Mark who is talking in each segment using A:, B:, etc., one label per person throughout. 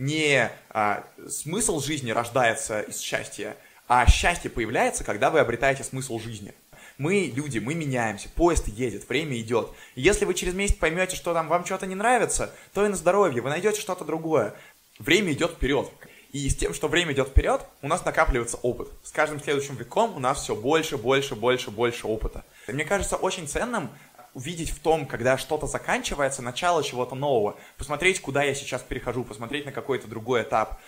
A: не а, смысл жизни рождается из счастья, а счастье появляется, когда вы обретаете смысл жизни. Мы люди, мы меняемся, поезд едет, время идет. Если вы через месяц поймете, что там вам что-то не нравится, то и на здоровье, вы найдете что-то другое. Время идет вперед. И с тем, что время идет вперед, у нас накапливается опыт. С каждым следующим веком у нас все больше, больше, больше, больше опыта. И мне кажется очень ценным увидеть в том, когда что-то заканчивается, начало чего-то нового, посмотреть, куда я сейчас перехожу, посмотреть на какой-то другой этап.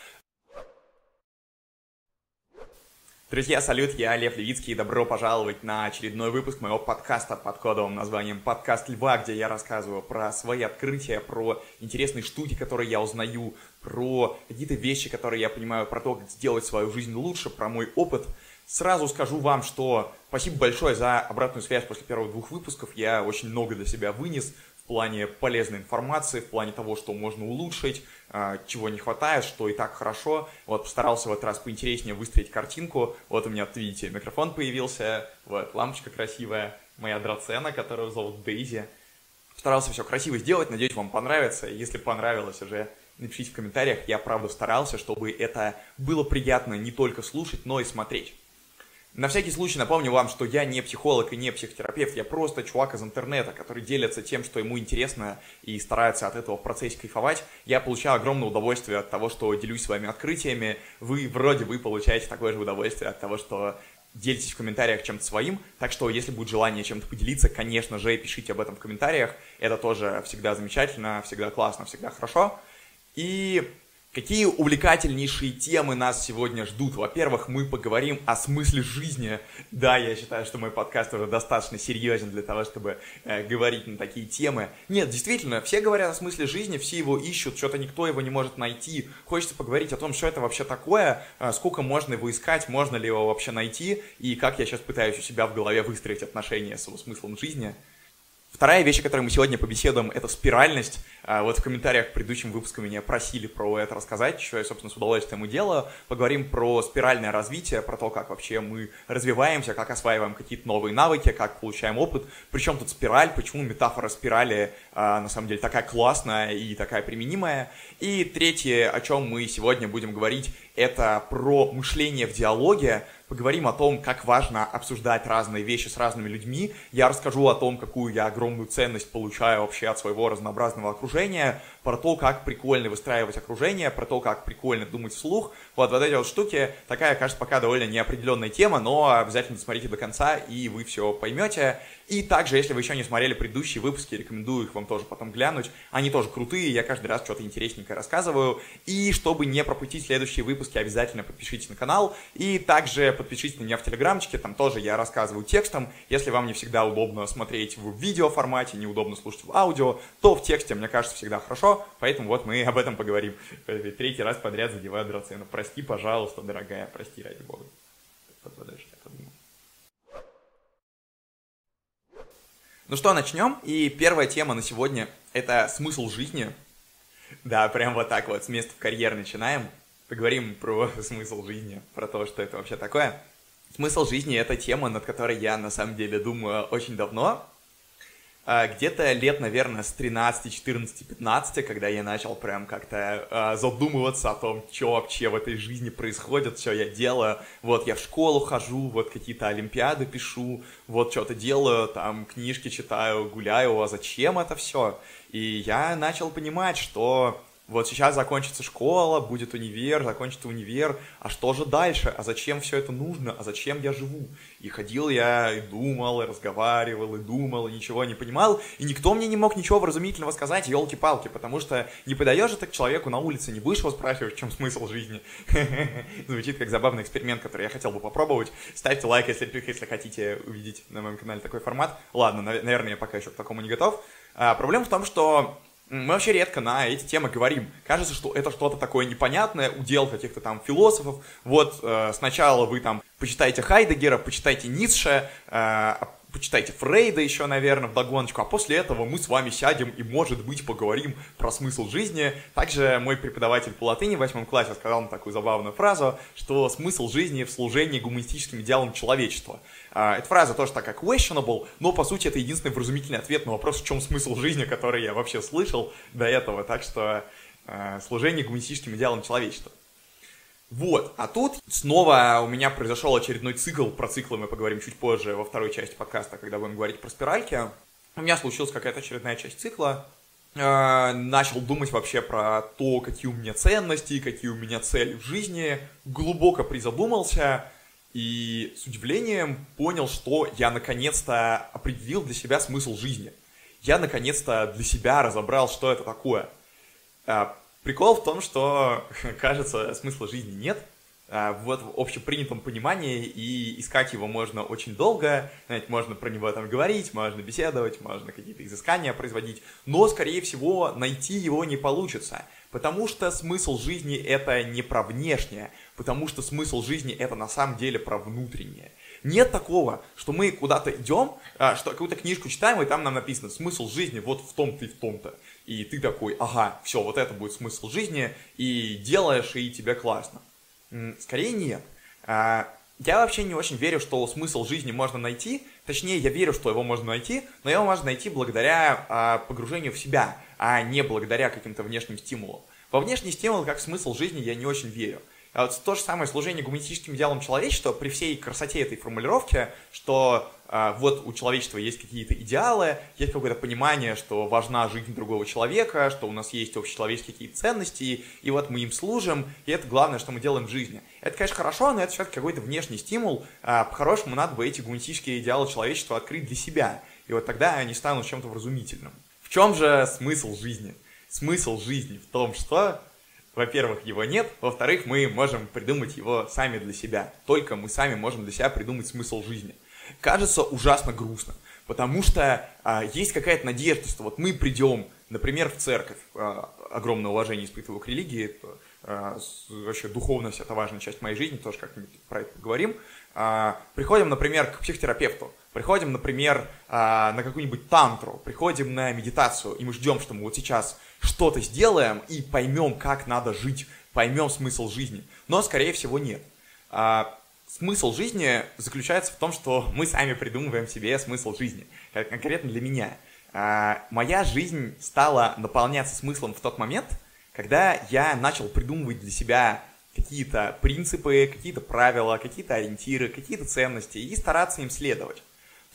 A: Друзья, салют, я Лев Левицкий, и добро пожаловать на очередной выпуск моего подкаста под кодовым названием «Подкаст Льва», где я рассказываю про свои открытия, про интересные штуки, которые я узнаю, про какие-то вещи, которые я понимаю, про то, как сделать свою жизнь лучше, про мой опыт. Сразу скажу вам, что спасибо большое за обратную связь после первых двух выпусков, я очень много для себя вынес, в плане полезной информации, в плане того, что можно улучшить, а, чего не хватает, что и так хорошо. Вот постарался в этот раз поинтереснее выстроить картинку. Вот у меня, вот видите, микрофон появился, вот лампочка красивая, моя драцена, которую зовут Дейзи. Постарался все красиво сделать, надеюсь, вам понравится. Если понравилось уже, напишите в комментариях. Я правда старался, чтобы это было приятно не только слушать, но и смотреть. На всякий случай напомню вам, что я не психолог и не психотерапевт, я просто чувак из интернета, который делится тем, что ему интересно и старается от этого в процессе кайфовать. Я получаю огромное удовольствие от того, что делюсь своими открытиями. Вы вроде бы получаете такое же удовольствие от того, что делитесь в комментариях чем-то своим. Так что, если будет желание чем-то поделиться, конечно же, пишите об этом в комментариях. Это тоже всегда замечательно, всегда классно, всегда хорошо. И Какие увлекательнейшие темы нас сегодня ждут? Во-первых, мы поговорим о смысле жизни. Да, я считаю, что мой подкаст уже достаточно серьезен для того, чтобы э, говорить на такие темы. Нет, действительно, все говорят о смысле жизни, все его ищут, что-то никто его не может найти. Хочется поговорить о том, что это вообще такое, э, сколько можно его искать, можно ли его вообще найти, и как я сейчас пытаюсь у себя в голове выстроить отношения с его смыслом жизни. Вторая вещь, о которой мы сегодня побеседуем, это спиральность. А, вот в комментариях к предыдущим выпускам меня просили про это рассказать, что я, собственно, с удовольствием и делаю. Поговорим про спиральное развитие, про то, как вообще мы развиваемся, как осваиваем какие-то новые навыки, как получаем опыт. Причем тут спираль, почему метафора спирали а, на самом деле такая классная и такая применимая. И третье, о чем мы сегодня будем говорить, это про мышление в диалоге, поговорим о том, как важно обсуждать разные вещи с разными людьми. Я расскажу о том, какую я огромную ценность получаю вообще от своего разнообразного окружения, про то, как прикольно выстраивать окружение, про то, как прикольно думать вслух. Вот, вот эти вот штуки, такая, кажется, пока довольно неопределенная тема, но обязательно смотрите до конца, и вы все поймете. И также, если вы еще не смотрели предыдущие выпуски, рекомендую их вам тоже потом глянуть. Они тоже крутые, я каждый раз что-то интересненькое рассказываю. И чтобы не пропустить следующие выпуски, обязательно подпишитесь на канал. И также подпишитесь на меня в телеграмчике, там тоже я рассказываю текстом. Если вам не всегда удобно смотреть в видео формате, неудобно слушать в аудио, то в тексте, мне кажется, всегда хорошо. Поэтому вот мы об этом поговорим. Третий раз подряд задеваю драцену. Прости, пожалуйста, дорогая, прости, ради бога. Ну что, начнем. И первая тема на сегодня – это смысл жизни. Да, прям вот так вот, с места в карьер начинаем. Поговорим про смысл жизни, про то, что это вообще такое. Смысл жизни – это тема, над которой я на самом деле думаю очень давно. А, где-то лет, наверное, с 13, 14, 15, когда я начал прям как-то э, задумываться о том, что вообще в этой жизни происходит, что я делаю. Вот я в школу хожу, вот какие-то олимпиады пишу, вот что-то делаю, там книжки читаю, гуляю, а зачем это все? И я начал понимать, что вот сейчас закончится школа, будет универ, закончится универ, а что же дальше? А зачем все это нужно? А зачем я живу? И ходил я, и думал, и разговаривал, и думал, и ничего не понимал, и никто мне не мог ничего вразумительного сказать, елки-палки, потому что не подаешь это к человеку на улице, не будешь его спрашивать, в чем смысл жизни. Звучит как забавный эксперимент, который я хотел бы попробовать. Ставьте лайк, если, если хотите увидеть на моем канале такой формат. Ладно, наверное, я пока еще к такому не готов. А, проблема в том, что мы вообще редко на эти темы говорим. Кажется, что это что-то такое непонятное, удел каких-то там философов. Вот э, сначала вы там почитаете Хайдегера, почитайте Ницше, э, почитайте Фрейда еще, наверное, в а после этого мы с вами сядем и, может быть, поговорим про смысл жизни. Также мой преподаватель по латыни в восьмом классе сказал мне такую забавную фразу, что смысл жизни в служении гуманистическим идеалам человечества. А, эта фраза тоже такая questionable, но, по сути, это единственный вразумительный ответ на вопрос, в чем смысл жизни, который я вообще слышал до этого, так что э, служение гуманистическим идеалам человечества. Вот, а тут снова у меня произошел очередной цикл, про циклы. Мы поговорим чуть позже во второй части подкаста, когда будем говорить про спиральки. У меня случилась какая-то очередная часть цикла, э, начал думать вообще про то, какие у меня ценности, какие у меня цели в жизни, глубоко призадумался и с удивлением понял, что я наконец-то определил для себя смысл жизни. Я наконец-то для себя разобрал, что это такое. Э, Прикол в том, что, кажется, смысла жизни нет. А, вот в общепринятом понимании, и искать его можно очень долго, знаете, можно про него там говорить, можно беседовать, можно какие-то изыскания производить, но, скорее всего, найти его не получится, потому что смысл жизни это не про внешнее, потому что смысл жизни это на самом деле про внутреннее. Нет такого, что мы куда-то идем, а, что какую-то книжку читаем, и там нам написано смысл жизни вот в том-то и в том-то. И ты такой, ага, все, вот это будет смысл жизни, и делаешь, и тебе классно. Скорее нет. А, я вообще не очень верю, что смысл жизни можно найти. Точнее, я верю, что его можно найти, но его можно найти благодаря а, погружению в себя, а не благодаря каким-то внешним стимулам. Во внешний стимул, как смысл жизни, я не очень верю. А вот то же самое служение гуманистическим идеалам человечества при всей красоте этой формулировки, что вот у человечества есть какие-то идеалы, есть какое-то понимание, что важна жизнь другого человека, что у нас есть общечеловеческие какие-то ценности, и вот мы им служим, и это главное, что мы делаем в жизни. Это, конечно, хорошо, но это все-таки какой-то внешний стимул. А, по-хорошему, надо бы эти гуманистические идеалы человечества открыть для себя, и вот тогда они станут чем-то вразумительным. В чем же смысл жизни? Смысл жизни в том, что во-первых, его нет, во-вторых, мы можем придумать его сами для себя. Только мы сами можем для себя придумать смысл жизни. Кажется ужасно грустно, потому что а, есть какая-то надежда, что вот мы придем, например, в церковь, а, огромное уважение испытываю к религии, это, а, вообще духовность это важная часть моей жизни, тоже как-нибудь про это поговорим. А, приходим, например, к психотерапевту, приходим, например, а, на какую-нибудь тантру, приходим на медитацию, и мы ждем, что мы вот сейчас что-то сделаем и поймем, как надо жить, поймем смысл жизни. Но, скорее всего, нет. А, смысл жизни заключается в том, что мы сами придумываем себе смысл жизни. Конкретно для меня. А, моя жизнь стала наполняться смыслом в тот момент, когда я начал придумывать для себя какие-то принципы, какие-то правила, какие-то ориентиры, какие-то ценности и стараться им следовать.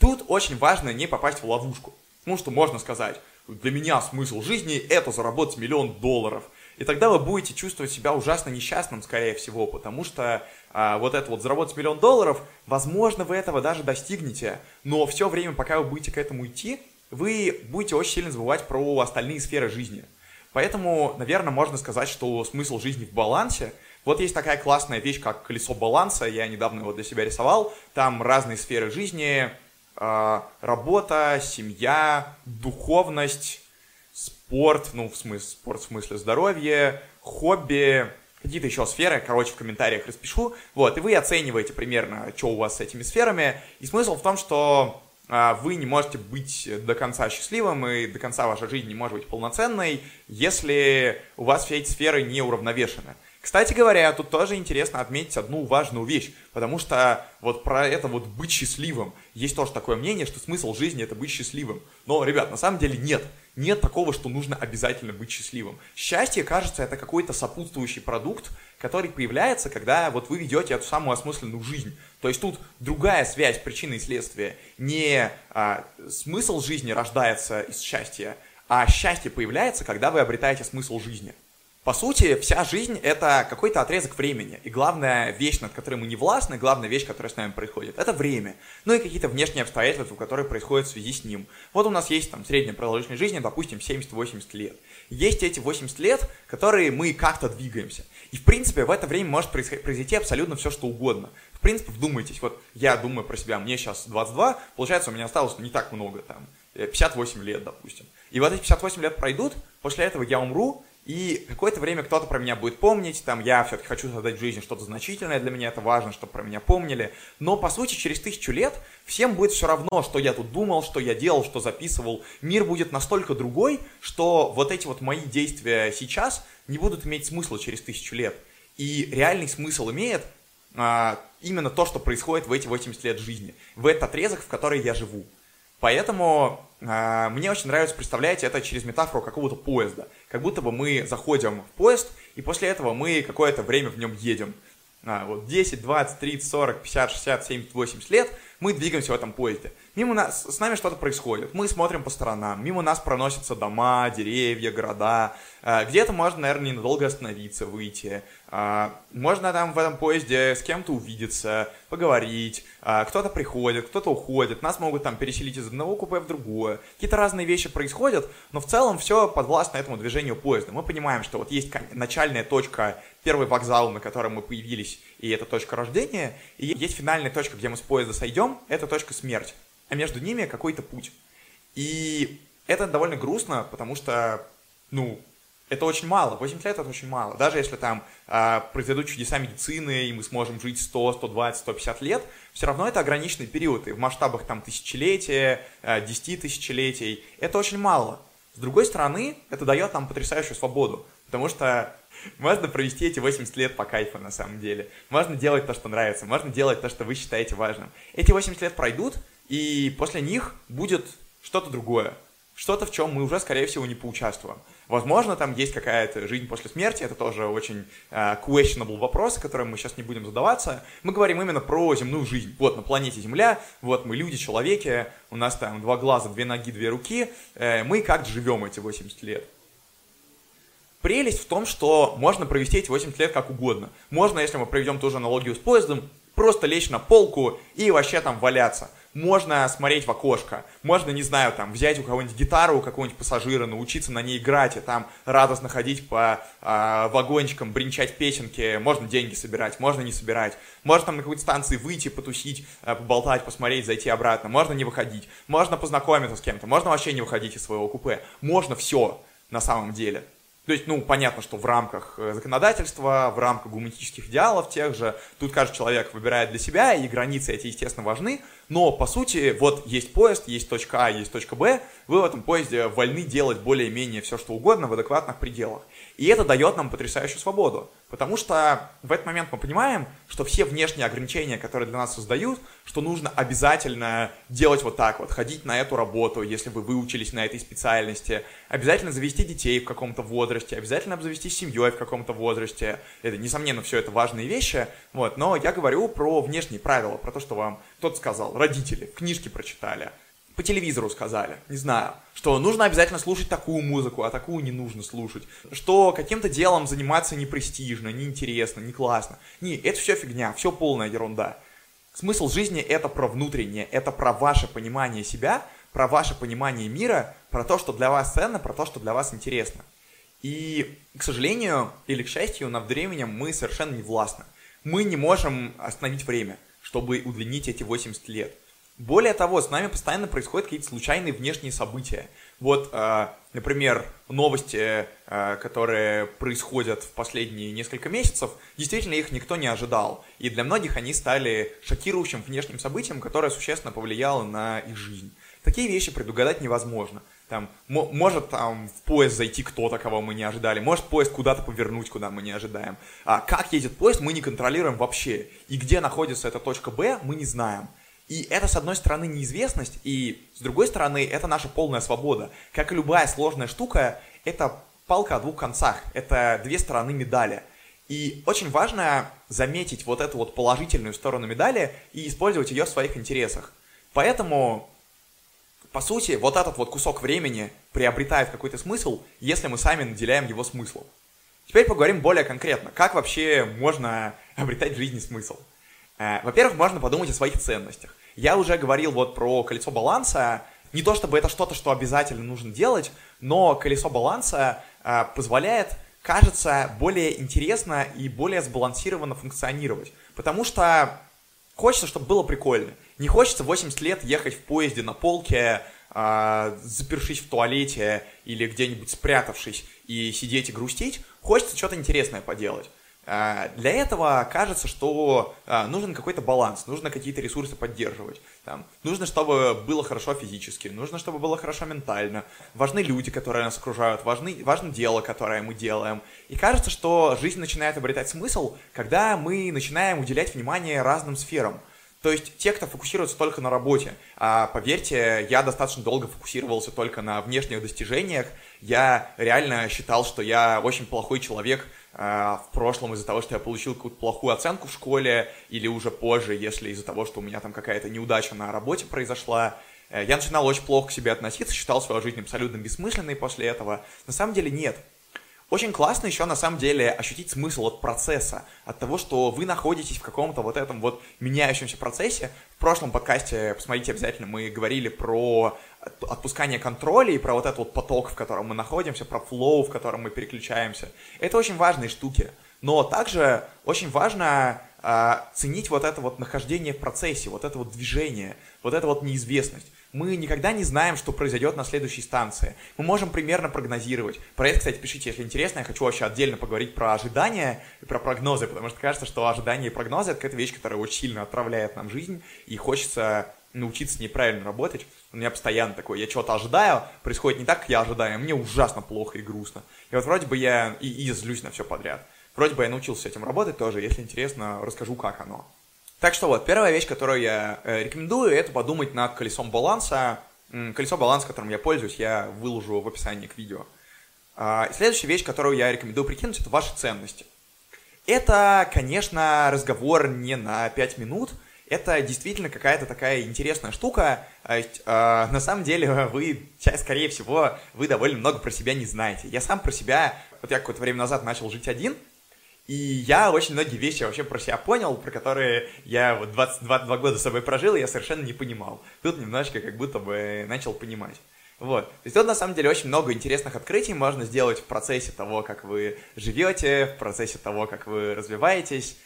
A: Тут очень важно не попасть в ловушку. Потому что можно сказать, для меня смысл жизни это заработать миллион долларов. И тогда вы будете чувствовать себя ужасно несчастным, скорее всего, потому что вот это вот заработать миллион долларов, возможно, вы этого даже достигнете, но все время, пока вы будете к этому идти, вы будете очень сильно забывать про остальные сферы жизни. Поэтому, наверное, можно сказать, что смысл жизни в балансе. Вот есть такая классная вещь, как колесо баланса, я недавно его для себя рисовал, там разные сферы жизни, а, работа, семья, духовность, спорт, ну, в смысле, спорт в смысле здоровье, хобби, какие-то еще сферы, короче, в комментариях распишу, вот, и вы оцениваете примерно, что у вас с этими сферами, и смысл в том, что а, вы не можете быть до конца счастливым, и до конца вашей жизни не может быть полноценной, если у вас все эти сферы не уравновешены. Кстати говоря, тут тоже интересно отметить одну важную вещь, потому что вот про это вот быть счастливым, есть тоже такое мнение, что смысл жизни это быть счастливым. Но, ребят, на самом деле нет. Нет такого, что нужно обязательно быть счастливым. Счастье, кажется, это какой-то сопутствующий продукт, который появляется, когда вот вы ведете эту самую осмысленную жизнь. То есть тут другая связь причины и следствия. Не а, смысл жизни рождается из счастья, а счастье появляется, когда вы обретаете смысл жизни. По сути, вся жизнь — это какой-то отрезок времени. И главная вещь, над которой мы не властны, главная вещь, которая с нами происходит, это время. Ну и какие-то внешние обстоятельства, которые происходят в связи с ним. Вот у нас есть там средняя продолжительность жизни, допустим, 70-80 лет. Есть эти 80 лет, которые мы как-то двигаемся. И, в принципе, в это время может произойти абсолютно все, что угодно. В принципе, вдумайтесь, вот я думаю про себя, мне сейчас 22, получается, у меня осталось не так много, там, 58 лет, допустим. И вот эти 58 лет пройдут, после этого я умру, и какое-то время кто-то про меня будет помнить, там, я все-таки хочу создать в жизни что-то значительное, для меня это важно, чтобы про меня помнили. Но, по сути, через тысячу лет всем будет все равно, что я тут думал, что я делал, что записывал. Мир будет настолько другой, что вот эти вот мои действия сейчас не будут иметь смысла через тысячу лет. И реальный смысл имеет а, именно то, что происходит в эти 80 лет жизни, в этот отрезок, в который я живу. Поэтому мне очень нравится представлять это через метафору какого-то поезда. Как будто бы мы заходим в поезд, и после этого мы какое-то время в нем едем. А, вот 10, 20, 30, 40, 50, 60, 70, 80 лет мы двигаемся в этом поезде. Мимо нас, с нами что-то происходит, мы смотрим по сторонам, мимо нас проносятся дома, деревья, города, а, где-то можно, наверное, ненадолго остановиться, выйти, а, можно там в этом поезде с кем-то увидеться, поговорить, а, кто-то приходит, кто-то уходит, нас могут там переселить из одного купе в другое, какие-то разные вещи происходят, но в целом все подвластно этому движению поезда. Мы понимаем, что вот есть начальная точка, первый вокзал, на котором мы появились, и это точка рождения, и есть финальная точка, где мы с поезда сойдем, это точка смерти а между ними какой-то путь. И это довольно грустно, потому что, ну, это очень мало, 80 лет это очень мало. Даже если там э, произойдут чудеса медицины, и мы сможем жить 100, 120, 150 лет, все равно это ограниченный период, и в масштабах там тысячелетия, э, 10 тысячелетий, это очень мало. С другой стороны, это дает нам потрясающую свободу, потому что можно провести эти 80 лет по кайфу на самом деле. Можно делать то, что нравится, можно делать то, что вы считаете важным. Эти 80 лет пройдут, и после них будет что-то другое. Что-то, в чем мы уже, скорее всего, не поучаствуем. Возможно, там есть какая-то жизнь после смерти, это тоже очень uh, questionable вопрос, которым мы сейчас не будем задаваться. Мы говорим именно про земную жизнь. Вот на планете Земля, вот мы люди, человеки, у нас там два глаза, две ноги, две руки, uh, мы как живем эти 80 лет. Прелесть в том, что можно провести эти 80 лет как угодно. Можно, если мы проведем ту же аналогию с поездом, просто лечь на полку и вообще там валяться можно смотреть в окошко, можно, не знаю, там, взять у кого-нибудь гитару, у какого-нибудь пассажира, научиться на ней играть, и там радостно ходить по э, вагончикам, бренчать песенки, можно деньги собирать, можно не собирать, можно там на какой-то станции выйти, потусить, э, поболтать, посмотреть, зайти обратно, можно не выходить, можно познакомиться с кем-то, можно вообще не выходить из своего купе, можно все на самом деле. То есть, ну, понятно, что в рамках э, законодательства, в рамках гуманистических идеалов тех же, тут каждый человек выбирает для себя, и границы эти, естественно, важны, но, по сути, вот есть поезд, есть точка А, есть точка Б, вы в этом поезде вольны делать более-менее все, что угодно в адекватных пределах. И это дает нам потрясающую свободу, потому что в этот момент мы понимаем, что все внешние ограничения, которые для нас создают, что нужно обязательно делать вот так вот, ходить на эту работу, если вы выучились на этой специальности, обязательно завести детей в каком-то возрасте, обязательно обзавестись семьей в каком-то возрасте. Это, несомненно, все это важные вещи, вот, но я говорю про внешние правила, про то, что вам кто-то сказал, родители, книжки прочитали, по телевизору сказали, не знаю, что нужно обязательно слушать такую музыку, а такую не нужно слушать, что каким-то делом заниматься не престижно, не интересно, не классно. Не, это все фигня, все полная ерунда. Смысл жизни это про внутреннее, это про ваше понимание себя, про ваше понимание мира, про то, что для вас ценно, про то, что для вас интересно. И, к сожалению, или к счастью, над временем мы совершенно не властны. Мы не можем остановить время, чтобы удлинить эти 80 лет. Более того, с нами постоянно происходят какие-то случайные внешние события. Вот, э, например, новости, э, которые происходят в последние несколько месяцев, действительно их никто не ожидал. И для многих они стали шокирующим внешним событием, которое существенно повлияло на их жизнь. Такие вещи предугадать невозможно. Там, может там в поезд зайти кто-то, кого мы не ожидали, может поезд куда-то повернуть, куда мы не ожидаем. А как едет поезд, мы не контролируем вообще. И где находится эта точка Б, мы не знаем. И это, с одной стороны, неизвестность, и с другой стороны, это наша полная свобода. Как и любая сложная штука, это палка о двух концах, это две стороны медали. И очень важно заметить вот эту вот положительную сторону медали и использовать ее в своих интересах. Поэтому, по сути, вот этот вот кусок времени приобретает какой-то смысл, если мы сами наделяем его смыслом. Теперь поговорим более конкретно, как вообще можно обретать в жизни смысл. Э, во-первых, можно подумать о своих ценностях. Я уже говорил вот про колесо баланса. Не то чтобы это что-то, что обязательно нужно делать, но колесо баланса э, позволяет, кажется, более интересно и более сбалансированно функционировать. Потому что хочется, чтобы было прикольно. Не хочется 80 лет ехать в поезде на полке, э, запершись в туалете или где-нибудь спрятавшись и сидеть и грустить. Хочется что-то интересное поделать. А, для этого кажется, что а, нужен какой-то баланс, нужно какие-то ресурсы поддерживать. Там, нужно, чтобы было хорошо физически, нужно, чтобы было хорошо ментально. Важны люди, которые нас окружают, важны, важно дело, которое мы делаем. И кажется, что жизнь начинает обретать смысл, когда мы начинаем уделять внимание разным сферам. То есть те, кто фокусируется только на работе. А поверьте, я достаточно долго фокусировался только на внешних достижениях. Я реально считал, что я очень плохой человек а, в прошлом из-за того, что я получил какую-то плохую оценку в школе, или уже позже, если из-за того, что у меня там какая-то неудача на работе произошла. Э, я начинал очень плохо к себе относиться, считал свою жизнь абсолютно бессмысленной после этого. На самом деле нет. Очень классно еще на самом деле ощутить смысл от процесса, от того, что вы находитесь в каком-то вот этом вот меняющемся процессе. В прошлом подкасте, посмотрите обязательно, мы говорили про отпускание контроля и про вот этот вот поток, в котором мы находимся, про флоу, в котором мы переключаемся. Это очень важные штуки. Но также очень важно э, ценить вот это вот нахождение в процессе, вот это вот движение, вот это вот неизвестность мы никогда не знаем, что произойдет на следующей станции. Мы можем примерно прогнозировать. Про это, кстати, пишите, если интересно. Я хочу вообще отдельно поговорить про ожидания и про прогнозы, потому что кажется, что ожидания и прогнозы — это какая-то вещь, которая очень сильно отправляет нам жизнь, и хочется научиться неправильно работать. Меня постоянно такое, я чего-то ожидаю, происходит не так, как я ожидаю, мне ужасно плохо и грустно. И вот вроде бы я и, и злюсь на все подряд. Вроде бы я научился с этим работать тоже, если интересно, расскажу, как оно. Так что вот, первая вещь, которую я э, рекомендую, это подумать над колесом баланса. Колесо баланса, которым я пользуюсь, я выложу в описании к видео. А, следующая вещь, которую я рекомендую прикинуть, это ваши ценности. Это, конечно, разговор не на 5 минут, это действительно какая-то такая интересная штука. Э, на самом деле вы, скорее всего, вы довольно много про себя не знаете. Я сам про себя, вот я какое-то время назад начал жить один, и я очень многие вещи вообще про себя понял, про которые я вот 22 года с собой прожил, и я совершенно не понимал. Тут немножечко как будто бы начал понимать. Вот. То есть тут на самом деле очень много интересных открытий можно сделать в процессе того, как вы живете, в процессе того, как вы развиваетесь.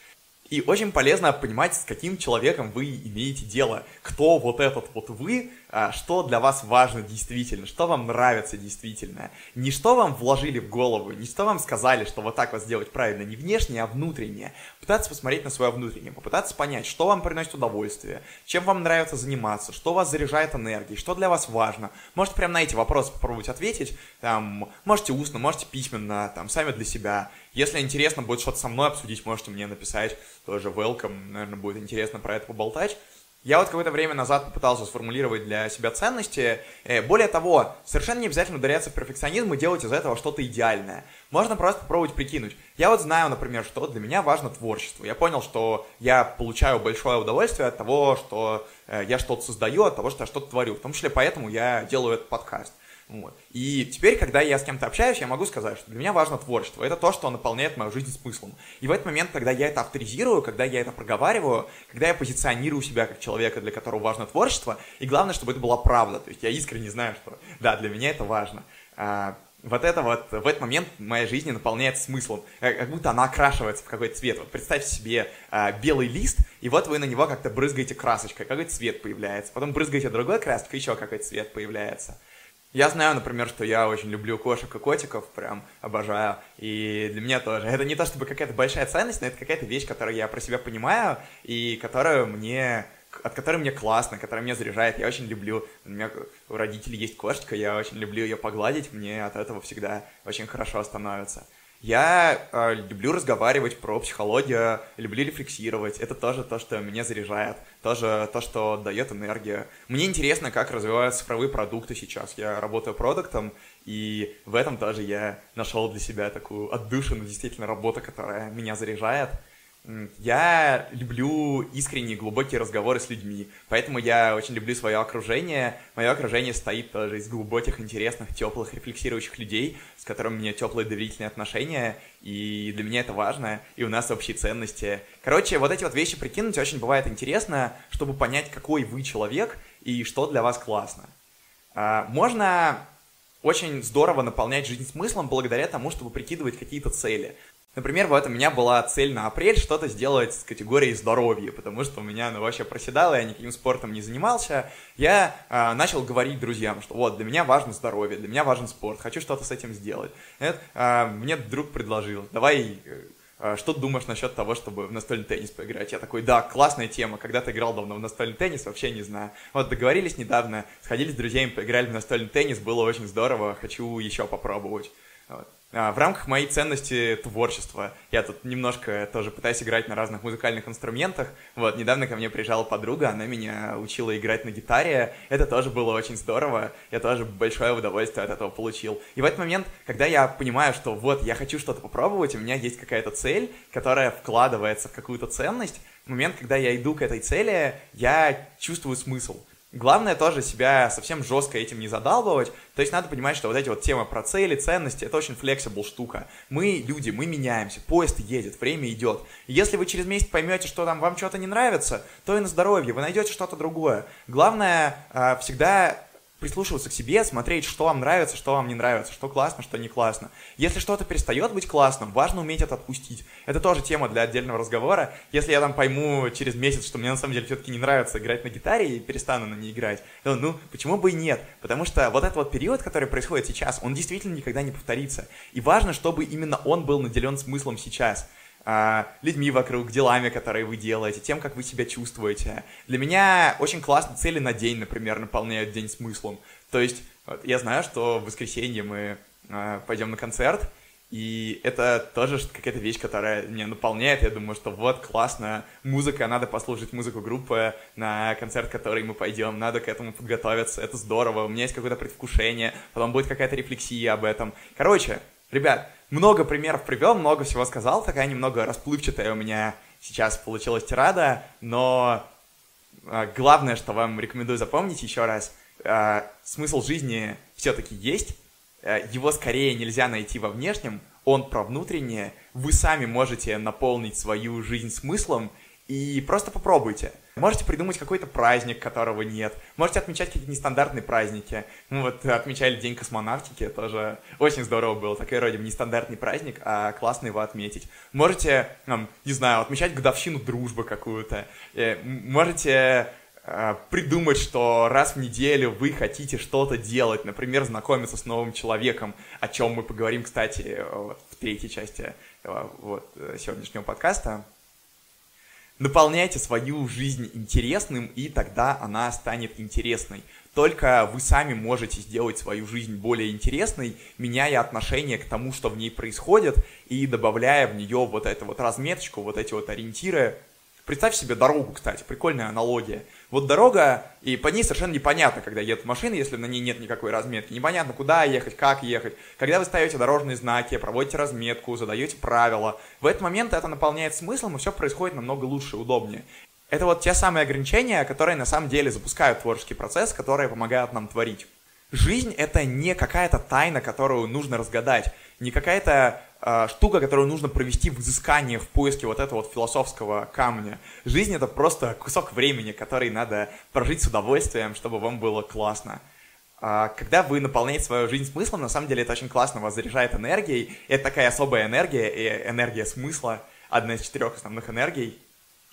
A: И очень полезно понимать, с каким человеком вы имеете дело, кто вот этот вот вы, что для вас важно действительно, что вам нравится действительно. Не что вам вложили в голову, не что вам сказали, что вот так вот сделать правильно, не внешнее, а внутреннее. Пытаться посмотреть на свое внутреннее, попытаться понять, что вам приносит удовольствие, чем вам нравится заниматься, что вас заряжает энергией, что для вас важно. Можете прямо на эти вопросы попробовать ответить, там, можете устно, можете письменно, там, сами для себя. Если интересно будет что-то со мной обсудить, можете мне написать, тоже welcome, наверное, будет интересно про это поболтать. Я вот какое-то время назад попытался сформулировать для себя ценности. Э, более того, совершенно не обязательно ударяться в перфекционизм и делать из этого что-то идеальное. Можно просто попробовать прикинуть. Я вот знаю, например, что для меня важно творчество. Я понял, что я получаю большое удовольствие от того, что э, я что-то создаю, от того, что я что-то творю. В том числе поэтому я делаю этот подкаст. Вот. И теперь, когда я с кем-то общаюсь, я могу сказать, что для меня важно творчество. Это то, что наполняет мою жизнь смыслом. И в этот момент, когда я это авторизирую, когда я это проговариваю, когда я позиционирую себя как человека, для которого важно творчество, и главное, чтобы это была правда. То есть я искренне знаю, что да, для меня это важно. А, вот это вот, в этот момент моя жизнь наполняется смыслом, э, как будто она окрашивается в какой-то цвет. Вот представьте себе а, белый лист, и вот вы на него как-то брызгаете красочкой, какой-то цвет появляется. Потом брызгаете другой краской, еще какой-то цвет появляется. Я знаю, например, что я очень люблю кошек и котиков, прям обожаю, и для меня тоже. Это не то чтобы какая-то большая ценность, но это какая-то вещь, которую я про себя понимаю, и которую мне от которой мне классно, которая меня заряжает, я очень люблю. У меня у родителей есть кошечка, я очень люблю ее погладить, мне от этого всегда очень хорошо становится. Я э, люблю разговаривать про психологию, люблю рефлексировать. Это тоже то, что меня заряжает, тоже то, что дает энергию. Мне интересно, как развиваются цифровые продукты сейчас. Я работаю продуктом, и в этом тоже я нашел для себя такую отдушину, действительно, работа, которая меня заряжает. Я люблю искренние глубокие разговоры с людьми, поэтому я очень люблю свое окружение. Мое окружение стоит тоже из глубоких, интересных, теплых, рефлексирующих людей, с которыми у меня теплые доверительные отношения, и для меня это важно, и у нас общие ценности. Короче, вот эти вот вещи прикинуть очень бывает интересно, чтобы понять, какой вы человек и что для вас классно. А, можно очень здорово наполнять жизнь смыслом благодаря тому, чтобы прикидывать какие-то цели. Например, вот у меня была цель на апрель что-то сделать с категорией здоровья, потому что у меня ну, вообще проседало, я никаким спортом не занимался. Я э, начал говорить друзьям, что вот, для меня важно здоровье, для меня важен спорт, хочу что-то с этим сделать. Это, э, мне друг предложил, давай, э, что ты думаешь насчет того, чтобы в настольный теннис поиграть? Я такой, да, классная тема, когда ты играл давно в настольный теннис, вообще не знаю. Вот договорились недавно, сходили с друзьями, поиграли в настольный теннис, было очень здорово, хочу еще попробовать. Вот. А, в рамках моей ценности творчества. Я тут немножко тоже пытаюсь играть на разных музыкальных инструментах. Вот, недавно ко мне приезжала подруга, она меня учила играть на гитаре. Это тоже было очень здорово. Я тоже большое удовольствие от этого получил. И в этот момент, когда я понимаю, что вот, я хочу что-то попробовать, у меня есть какая-то цель, которая вкладывается в какую-то ценность, в момент, когда я иду к этой цели, я чувствую смысл. Главное тоже себя совсем жестко этим не задалбывать. То есть надо понимать, что вот эти вот темы про цели, ценности, это очень флексибл штука. Мы люди, мы меняемся, поезд едет, время идет. если вы через месяц поймете, что там вам что-то не нравится, то и на здоровье, вы найдете что-то другое. Главное э, всегда прислушиваться к себе, смотреть, что вам нравится, что вам не нравится, что классно, что не классно. Если что-то перестает быть классным, важно уметь это отпустить. Это тоже тема для отдельного разговора. Если я там пойму через месяц, что мне на самом деле все-таки не нравится играть на гитаре и перестану на ней играть, то, ну, почему бы и нет? Потому что вот этот вот период, который происходит сейчас, он действительно никогда не повторится. И важно, чтобы именно он был наделен смыслом сейчас. А, людьми вокруг, делами, которые вы делаете, тем, как вы себя чувствуете. Для меня очень классно цели на день, например, наполняют день смыслом. То есть вот, я знаю, что в воскресенье мы э, пойдем на концерт, и это тоже какая-то вещь, которая меня наполняет. Я думаю, что вот, классно, музыка, надо послушать музыку группы на концерт, который мы пойдем, надо к этому подготовиться, это здорово, у меня есть какое-то предвкушение, потом будет какая-то рефлексия об этом. Короче, ребят, много примеров привел, много всего сказал, такая немного расплывчатая у меня сейчас получилась тирада, но э, главное, что вам рекомендую запомнить еще раз, э, смысл жизни все-таки есть, э, его скорее нельзя найти во внешнем, он про внутреннее, вы сами можете наполнить свою жизнь смыслом, и просто попробуйте. Можете придумать какой-то праздник, которого нет. Можете отмечать какие-то нестандартные праздники. Мы вот отмечали День космонавтики, тоже очень здорово было. Такой вроде нестандартный праздник, а классно его отметить. Можете, не знаю, отмечать годовщину дружбы какую-то. Э, можете э, придумать, что раз в неделю вы хотите что-то делать, например, знакомиться с новым человеком, о чем мы поговорим, кстати, в третьей части э, вот, сегодняшнего подкаста. Наполняйте свою жизнь интересным, и тогда она станет интересной. Только вы сами можете сделать свою жизнь более интересной, меняя отношение к тому, что в ней происходит, и добавляя в нее вот эту вот разметочку, вот эти вот ориентиры, Представь себе дорогу, кстати, прикольная аналогия. Вот дорога, и по ней совершенно непонятно, когда едут машины, если на ней нет никакой разметки. Непонятно, куда ехать, как ехать. Когда вы ставите дорожные знаки, проводите разметку, задаете правила, в этот момент это наполняет смыслом, и все происходит намного лучше удобнее. Это вот те самые ограничения, которые на самом деле запускают творческий процесс, которые помогают нам творить. Жизнь — это не какая-то тайна, которую нужно разгадать, не какая-то штука, которую нужно провести в изыскании, в поиске вот этого вот философского камня. Жизнь — это просто кусок времени, который надо прожить с удовольствием, чтобы вам было классно. А когда вы наполняете свою жизнь смыслом, на самом деле это очень классно вас заряжает энергией. Это такая особая энергия, и энергия смысла, одна из четырех основных энергий.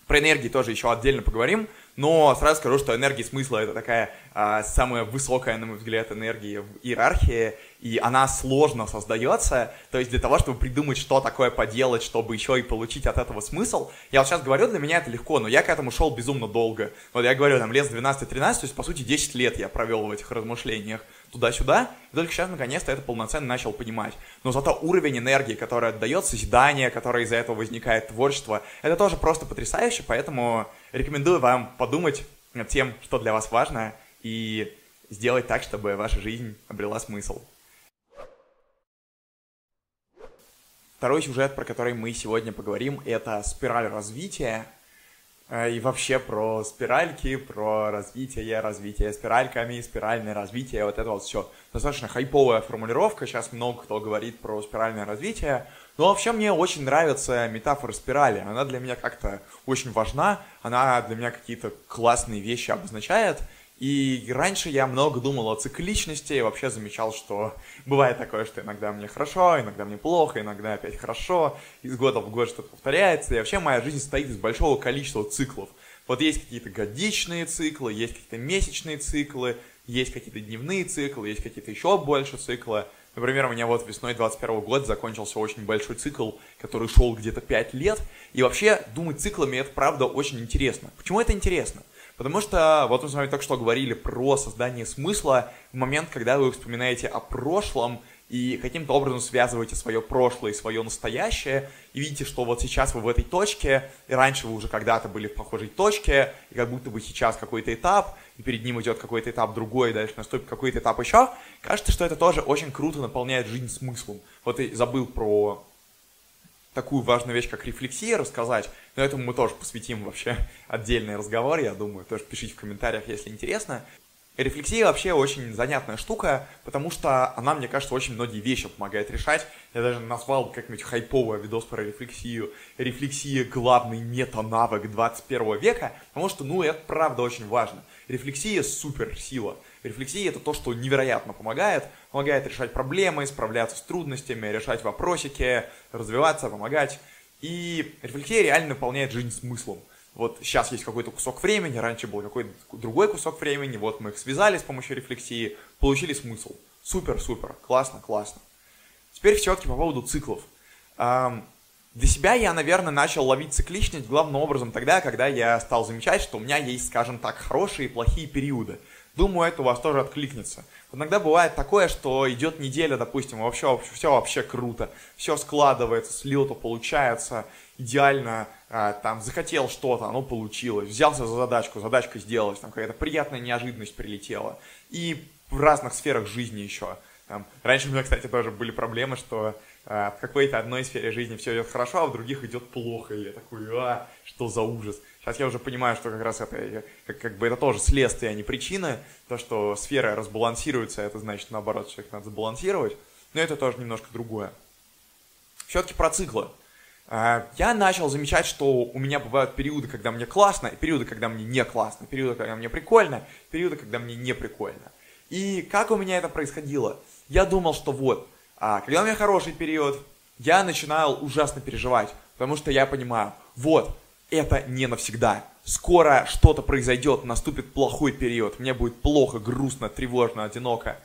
A: Про энергии тоже еще отдельно поговорим, но сразу скажу, что энергия смысла это такая а, самая высокая, на мой взгляд, энергия в иерархии, и она сложно создается, то есть для того, чтобы придумать, что такое поделать, чтобы еще и получить от этого смысл, я вот сейчас говорю, для меня это легко, но я к этому шел безумно долго. Вот я говорю, там, лет 12-13, то есть, по сути, 10 лет я провел в этих размышлениях туда-сюда, и только сейчас, наконец-то, это полноценно начал понимать. Но зато уровень энергии, который отдает созидание, которое из-за этого возникает творчество, это тоже просто потрясающе, поэтому рекомендую вам подумать над тем, что для вас важно, и сделать так, чтобы ваша жизнь обрела смысл. Второй сюжет, про который мы сегодня поговорим, это спираль развития. Э, и вообще про спиральки, про развитие, развитие спиральками, спиральное развитие, вот это вот все. Достаточно хайповая формулировка, сейчас много кто говорит про спиральное развитие, но вообще мне очень нравится метафора спирали, она для меня как-то очень важна, она для меня какие-то классные вещи обозначает, и раньше я много думал о цикличности и вообще замечал, что бывает такое, что иногда мне хорошо, иногда мне плохо, иногда опять хорошо, из года в год что-то повторяется, и вообще моя жизнь состоит из большого количества циклов. Вот есть какие-то годичные циклы, есть какие-то месячные циклы, есть какие-то дневные циклы, есть какие-то еще больше циклы. Например, у меня вот весной 21 года закончился очень большой цикл, который шел где-то 5 лет. И вообще думать циклами это правда очень интересно. Почему это интересно? Потому что, вот мы с вами только что говорили про создание смысла в момент, когда вы вспоминаете о прошлом, и каким-то образом связываете свое прошлое и свое настоящее, и видите, что вот сейчас вы в этой точке, и раньше вы уже когда-то были в похожей точке, и как будто бы сейчас какой-то этап, и перед ним идет какой-то этап другой, и дальше наступит какой-то этап еще, кажется, что это тоже очень круто наполняет жизнь смыслом. Вот и забыл про такую важную вещь, как рефлексия, рассказать, но этому мы тоже посвятим вообще отдельный разговор, я думаю, тоже пишите в комментариях, если интересно. Рефлексия вообще очень занятная штука, потому что она, мне кажется, очень многие вещи помогает решать. Я даже назвал как-нибудь хайповый видос про рефлексию. Рефлексия – главный мета-навык 21 века, потому что, ну, это правда очень важно. Рефлексия – суперсила. Рефлексия – это то, что невероятно помогает. Помогает решать проблемы, справляться с трудностями, решать вопросики, развиваться, помогать. И рефлексия реально наполняет жизнь смыслом вот сейчас есть какой-то кусок времени, раньше был какой-то другой кусок времени, вот мы их связали с помощью рефлексии, получили смысл. Супер, супер, классно, классно. Теперь все-таки по поводу циклов. Для себя я, наверное, начал ловить цикличность главным образом тогда, когда я стал замечать, что у меня есть, скажем так, хорошие и плохие периоды. Думаю, это у вас тоже откликнется. Иногда бывает такое, что идет неделя, допустим, вообще все вообще круто, все складывается, с лету получается, идеально а, там захотел что-то, оно получилось, взялся за задачку, задачка сделалась, там какая-то приятная неожиданность прилетела. И в разных сферах жизни еще. Там, раньше у меня, кстати, тоже были проблемы, что а, в какой-то одной сфере жизни все идет хорошо, а в других идет плохо. И я такой, а, что за ужас. Сейчас я уже понимаю, что как раз это, как, как бы это тоже следствие, а не причина. То, что сферы разбалансируются, это значит, наоборот, что их надо забалансировать. Но это тоже немножко другое. Все-таки про циклы. А, я начал замечать, что у меня бывают периоды, когда мне классно, периоды, когда мне не классно, периоды, когда мне прикольно, периоды, когда мне не прикольно. И как у меня это происходило? Я думал, что вот, а, когда у меня хороший период, я начинал ужасно переживать, потому что я понимаю, вот, это не навсегда. Скоро что-то произойдет, наступит плохой период, мне будет плохо, грустно, тревожно, одиноко.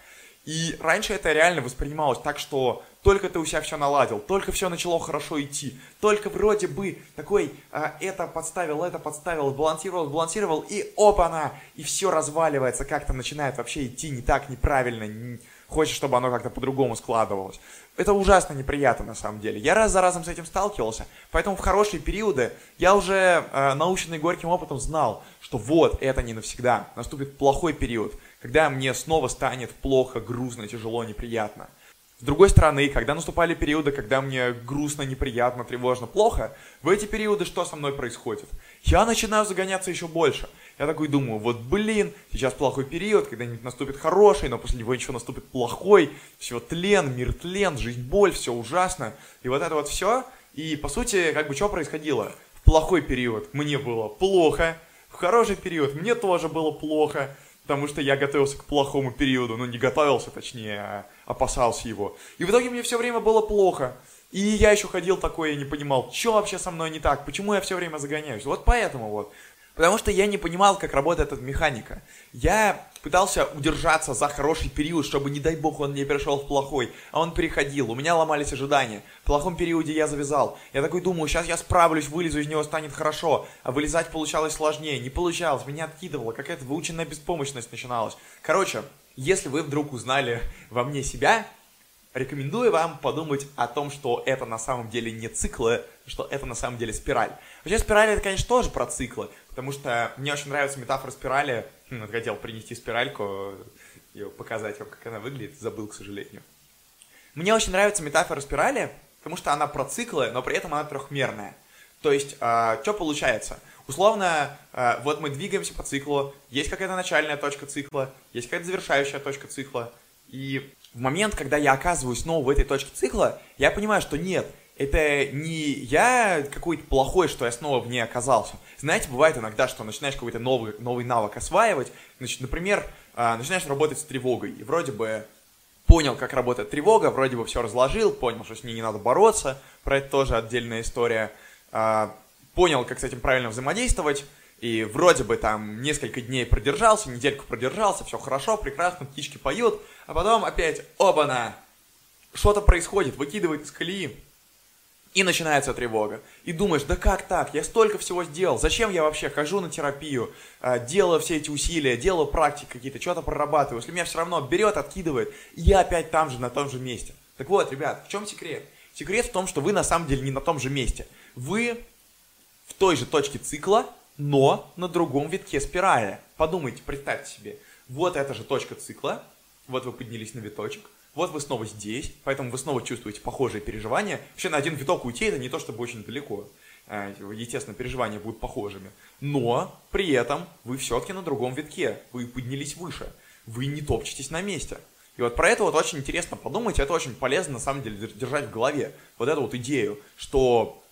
A: И раньше это реально воспринималось так, что только ты у себя все наладил, только все начало хорошо идти, только вроде бы такой а, это подставил, это подставил, балансировал, балансировал, и опа-на, и все разваливается, как-то начинает вообще идти не так, неправильно, не, хочешь, чтобы оно как-то по-другому складывалось. Это ужасно неприятно на самом деле. Я раз за разом с этим сталкивался, поэтому в хорошие периоды я уже э, наученный горьким опытом знал, что вот, это не навсегда, наступит плохой период, когда мне снова станет плохо, грустно, тяжело, неприятно. С другой стороны, когда наступали периоды, когда мне грустно, неприятно, тревожно, плохо, в эти периоды что со мной происходит? Я начинаю загоняться еще больше. Я такой думаю, вот блин, сейчас плохой период, когда-нибудь наступит хороший, но после него еще наступит плохой, все тлен, мир тлен, жизнь боль, все ужасно. И вот это вот все. И по сути, как бы что происходило? В плохой период мне было плохо, в хороший период мне тоже было плохо, потому что я готовился к плохому периоду, ну не готовился, точнее, а опасался его. И в итоге мне все время было плохо. И я еще ходил такой и не понимал, что вообще со мной не так, почему я все время загоняюсь. Вот поэтому вот. Потому что я не понимал, как работает эта механика. Я пытался удержаться за хороший период, чтобы, не дай бог, он не перешел в плохой. А он переходил, у меня ломались ожидания. В плохом периоде я завязал. Я такой думаю, сейчас я справлюсь, вылезу из него, станет хорошо. А вылезать получалось сложнее. Не получалось, меня откидывало, какая-то выученная беспомощность начиналась. Короче, если вы вдруг узнали во мне себя, рекомендую вам подумать о том, что это на самом деле не циклы, что это на самом деле спираль. Вообще спираль это, конечно, тоже про циклы, потому что мне очень нравится метафора спирали. Хм, хотел принести спиральку, ее показать вам, как она выглядит, забыл, к сожалению. Мне очень нравится метафора спирали, потому что она про циклы, но при этом она трехмерная. То есть, э, что получается? Условно, э, вот мы двигаемся по циклу, есть какая-то начальная точка цикла, есть какая-то завершающая точка цикла, и в момент, когда я оказываюсь снова в этой точке цикла, я понимаю, что нет, это не я какой-то плохой, что я снова в ней оказался. Знаете, бывает иногда, что начинаешь какой-то новый, новый навык осваивать. Значит, например, э, начинаешь работать с тревогой. И вроде бы понял, как работает тревога, вроде бы все разложил, понял, что с ней не надо бороться. Про это тоже отдельная история. Э, понял, как с этим правильно взаимодействовать. И вроде бы там несколько дней продержался, недельку продержался, все хорошо, прекрасно, птички поют, а потом опять, оба-на, что-то происходит, выкидывает из колеи. И начинается тревога. И думаешь, да как так? Я столько всего сделал. Зачем я вообще хожу на терапию, а, делаю все эти усилия, делаю практики какие-то, что-то прорабатываю. Если меня все равно берет, откидывает, и я опять там же, на том же месте. Так вот, ребят, в чем секрет? Секрет в том, что вы на самом деле не на том же месте. Вы в той же точке цикла, но на другом витке спирали. Подумайте, представьте себе. Вот эта же точка цикла, вот вы поднялись на виточек, вот вы снова здесь, поэтому вы снова чувствуете похожие переживания. Вообще на один виток уйти это не то чтобы очень далеко. Э, естественно, переживания будут похожими. Но при этом вы все-таки на другом витке. Вы поднялись выше. Вы не топчетесь на месте. И вот про это вот очень интересно подумать, это очень полезно на самом деле держать в голове. Вот эту вот идею, что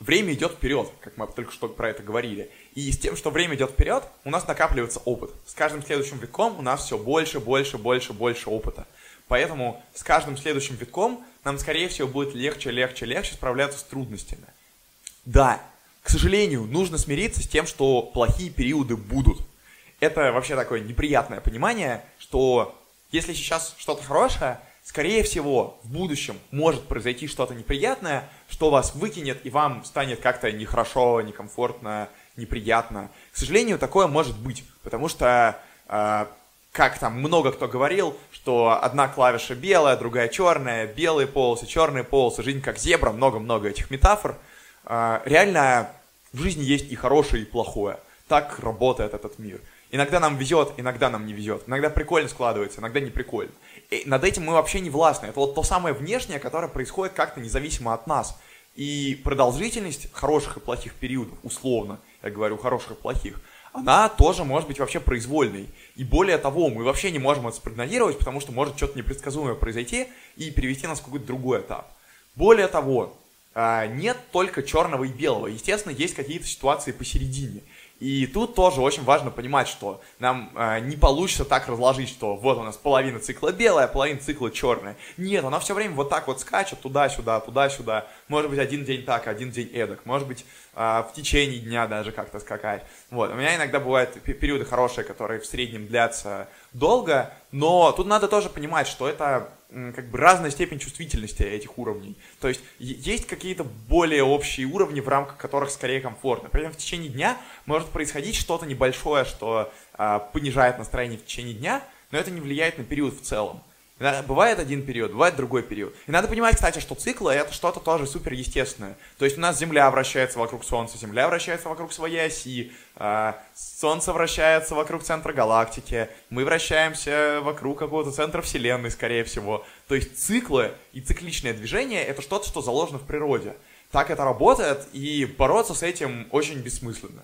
A: время идет вперед, как мы только что про это говорили. И с тем, что время идет вперед, у нас накапливается опыт. С каждым следующим витком у нас все больше, больше, больше, больше опыта. Поэтому с каждым следующим витком нам, скорее всего, будет легче, легче, легче справляться с трудностями. Да, к сожалению, нужно смириться с тем, что плохие периоды будут. Это вообще такое неприятное понимание, что если сейчас что-то хорошее, скорее всего, в будущем может произойти что-то неприятное, что вас выкинет, и вам станет как-то нехорошо, некомфортно, неприятно. К сожалению, такое может быть, потому что э, как там много кто говорил, что одна клавиша белая, другая черная, белые полосы, черные полосы, жизнь как зебра, много-много этих метафор. А, реально в жизни есть и хорошее, и плохое. Так работает этот мир. Иногда нам везет, иногда нам не везет. Иногда прикольно складывается, иногда не прикольно. И над этим мы вообще не властны. Это вот то самое внешнее, которое происходит как-то независимо от нас. И продолжительность хороших и плохих периодов, условно, я говорю хороших и плохих, она тоже может быть вообще произвольной. И более того, мы вообще не можем это спрогнозировать, потому что может что-то непредсказуемое произойти и перевести нас в какой-то другой этап. Более того, а, нет только черного и белого. Естественно, есть какие-то ситуации посередине. И тут тоже очень важно понимать, что нам э, не получится так разложить, что вот у нас половина цикла белая, половина цикла черная. Нет, она все время вот так вот скачет туда-сюда, туда-сюда. Может быть, один день так, один день эдак. Может быть, э, в течение дня даже как-то скакать. Вот. У меня иногда бывают периоды хорошие, которые в среднем длятся долго, но тут надо тоже понимать, что это как бы разная степень чувствительности этих уровней. То есть есть какие-то более общие уровни, в рамках которых скорее комфортно. При этом в течение дня может происходить что-то небольшое, что а, понижает настроение в течение дня, но это не влияет на период в целом. Бывает один период, бывает другой период. И надо понимать, кстати, что циклы это что-то тоже супер естественное. То есть у нас Земля вращается вокруг Солнца, Земля вращается вокруг своей оси, а, Солнце вращается вокруг центра галактики, мы вращаемся вокруг какого-то центра Вселенной, скорее всего. То есть циклы и цикличное движение это что-то, что заложено в природе. Так это работает, и бороться с этим очень бессмысленно.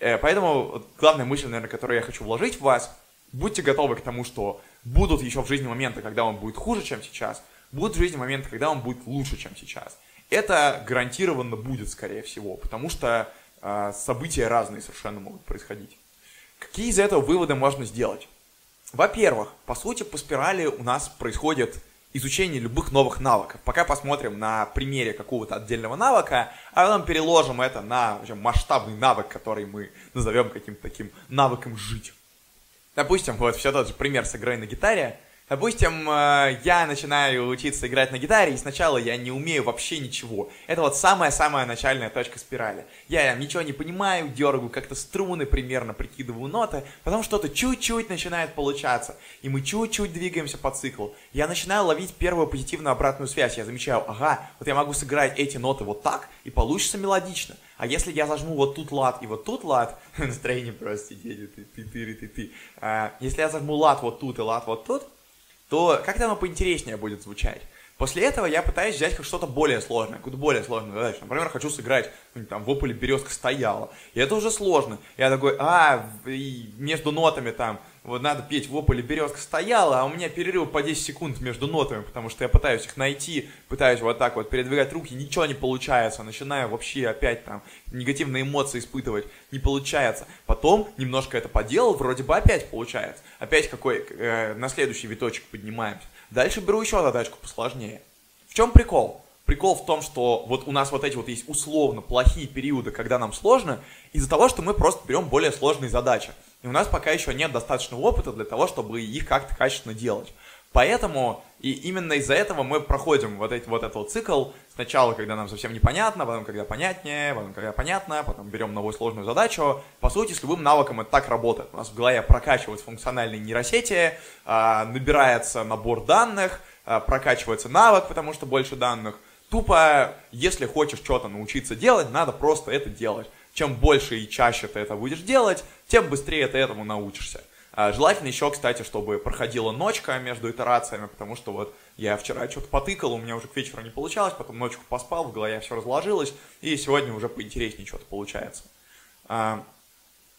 A: Э, поэтому главная мысль, наверное, которую я хочу вложить в вас, будьте готовы к тому, что будут еще в жизни моменты, когда он будет хуже, чем сейчас, будут в жизни моменты, когда он будет лучше, чем сейчас. Это гарантированно будет, скорее всего, потому что э, события разные совершенно могут происходить. Какие из этого выводы можно сделать? Во-первых, по сути, по спирали у нас происходит изучение любых новых навыков. Пока посмотрим на примере какого-то отдельного навыка, а потом переложим это на масштабный навык, который мы назовем каким-то таким навыком жить. Допустим, вот все тот же пример с игрой на гитаре. Допустим, э, я начинаю учиться играть на гитаре, и сначала я не умею вообще ничего. Это вот самая-самая начальная точка спирали. Я ничего не понимаю, дергаю как-то струны примерно, прикидываю ноты, потом что-то чуть-чуть начинает получаться, и мы чуть-чуть двигаемся по циклу. Я начинаю ловить первую позитивную обратную связь, я замечаю, ага, вот я могу сыграть эти ноты вот так, и получится мелодично. А если я зажму вот тут лад и вот тут лад, настроение просто сидит, ты, ты, ты, ты, ты. А, если я зажму лад вот тут и лад вот тут, то как-то оно поинтереснее будет звучать. После этого я пытаюсь взять как что-то более сложное, какую-то более сложную задачу. Например, хочу сыграть ну, там, в ополе березка стояла. И это уже сложно. Я такой, а, между нотами там вот надо петь в ополе березка стояла, а у меня перерыв по 10 секунд между нотами, потому что я пытаюсь их найти, пытаюсь вот так вот передвигать руки, ничего не получается, начинаю вообще опять там негативные эмоции испытывать, не получается. Потом немножко это поделал, вроде бы опять получается. Опять какой, э, на следующий виточек поднимаемся. Дальше беру еще задачку посложнее. В чем прикол? Прикол в том, что вот у нас вот эти вот есть условно плохие периоды, когда нам сложно, из-за того, что мы просто берем более сложные задачи. И у нас пока еще нет достаточного опыта для того, чтобы их как-то качественно делать. Поэтому и именно из-за этого мы проходим вот, эти, вот этот цикл. Сначала, когда нам совсем непонятно, потом, когда понятнее, потом, когда понятно, потом берем новую сложную задачу. По сути, с любым навыком это так работает. У нас в голове прокачиваются функциональные нейросети, а, набирается набор данных, а, прокачивается навык, потому что больше данных. Тупо, если хочешь что-то научиться делать, надо просто это делать. Чем больше и чаще ты это будешь делать, тем быстрее ты этому научишься. А, желательно еще, кстати, чтобы проходила ночка между итерациями, потому что вот я вчера что-то потыкал, у меня уже к вечеру не получалось, потом ночку поспал, в голове все разложилось, и сегодня уже поинтереснее что-то получается. А,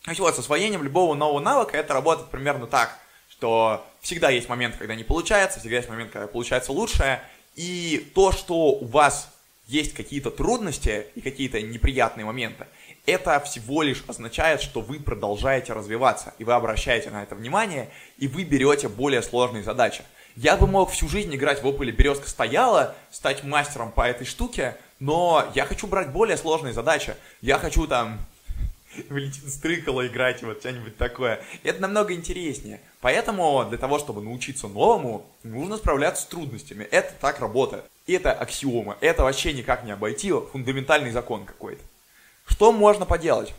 A: то есть вот, с освоением любого нового навыка это работает примерно так, что всегда есть момент, когда не получается, всегда есть момент, когда получается лучшее, и то, что у вас есть какие-то трудности и какие-то неприятные моменты, это всего лишь означает, что вы продолжаете развиваться, и вы обращаете на это внимание, и вы берете более сложные задачи. Я бы мог всю жизнь играть в Opel «Березка стояла», стать мастером по этой штуке, но я хочу брать более сложные задачи. Я хочу там Валентин Стрыкало играть, вот что-нибудь такое. Это намного интереснее. Поэтому для того, чтобы научиться новому, нужно справляться с трудностями. Это так работает. Это аксиома. Это вообще никак не обойти. Фундаментальный закон какой-то. Что можно поделать?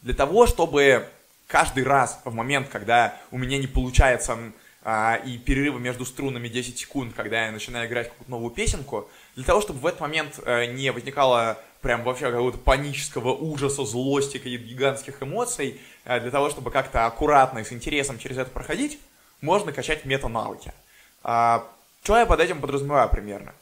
A: Для того, чтобы каждый раз в момент, когда у меня не получается а, и перерывы между струнами 10 секунд, когда я начинаю играть какую-то новую песенку, для того, чтобы в этот момент а, не возникало прям вообще какого-то панического ужаса, злости, каких-то гигантских эмоций, а, для того, чтобы как-то аккуратно и с интересом через это проходить, можно качать мета-навыки. А, что я под этим подразумеваю примерно?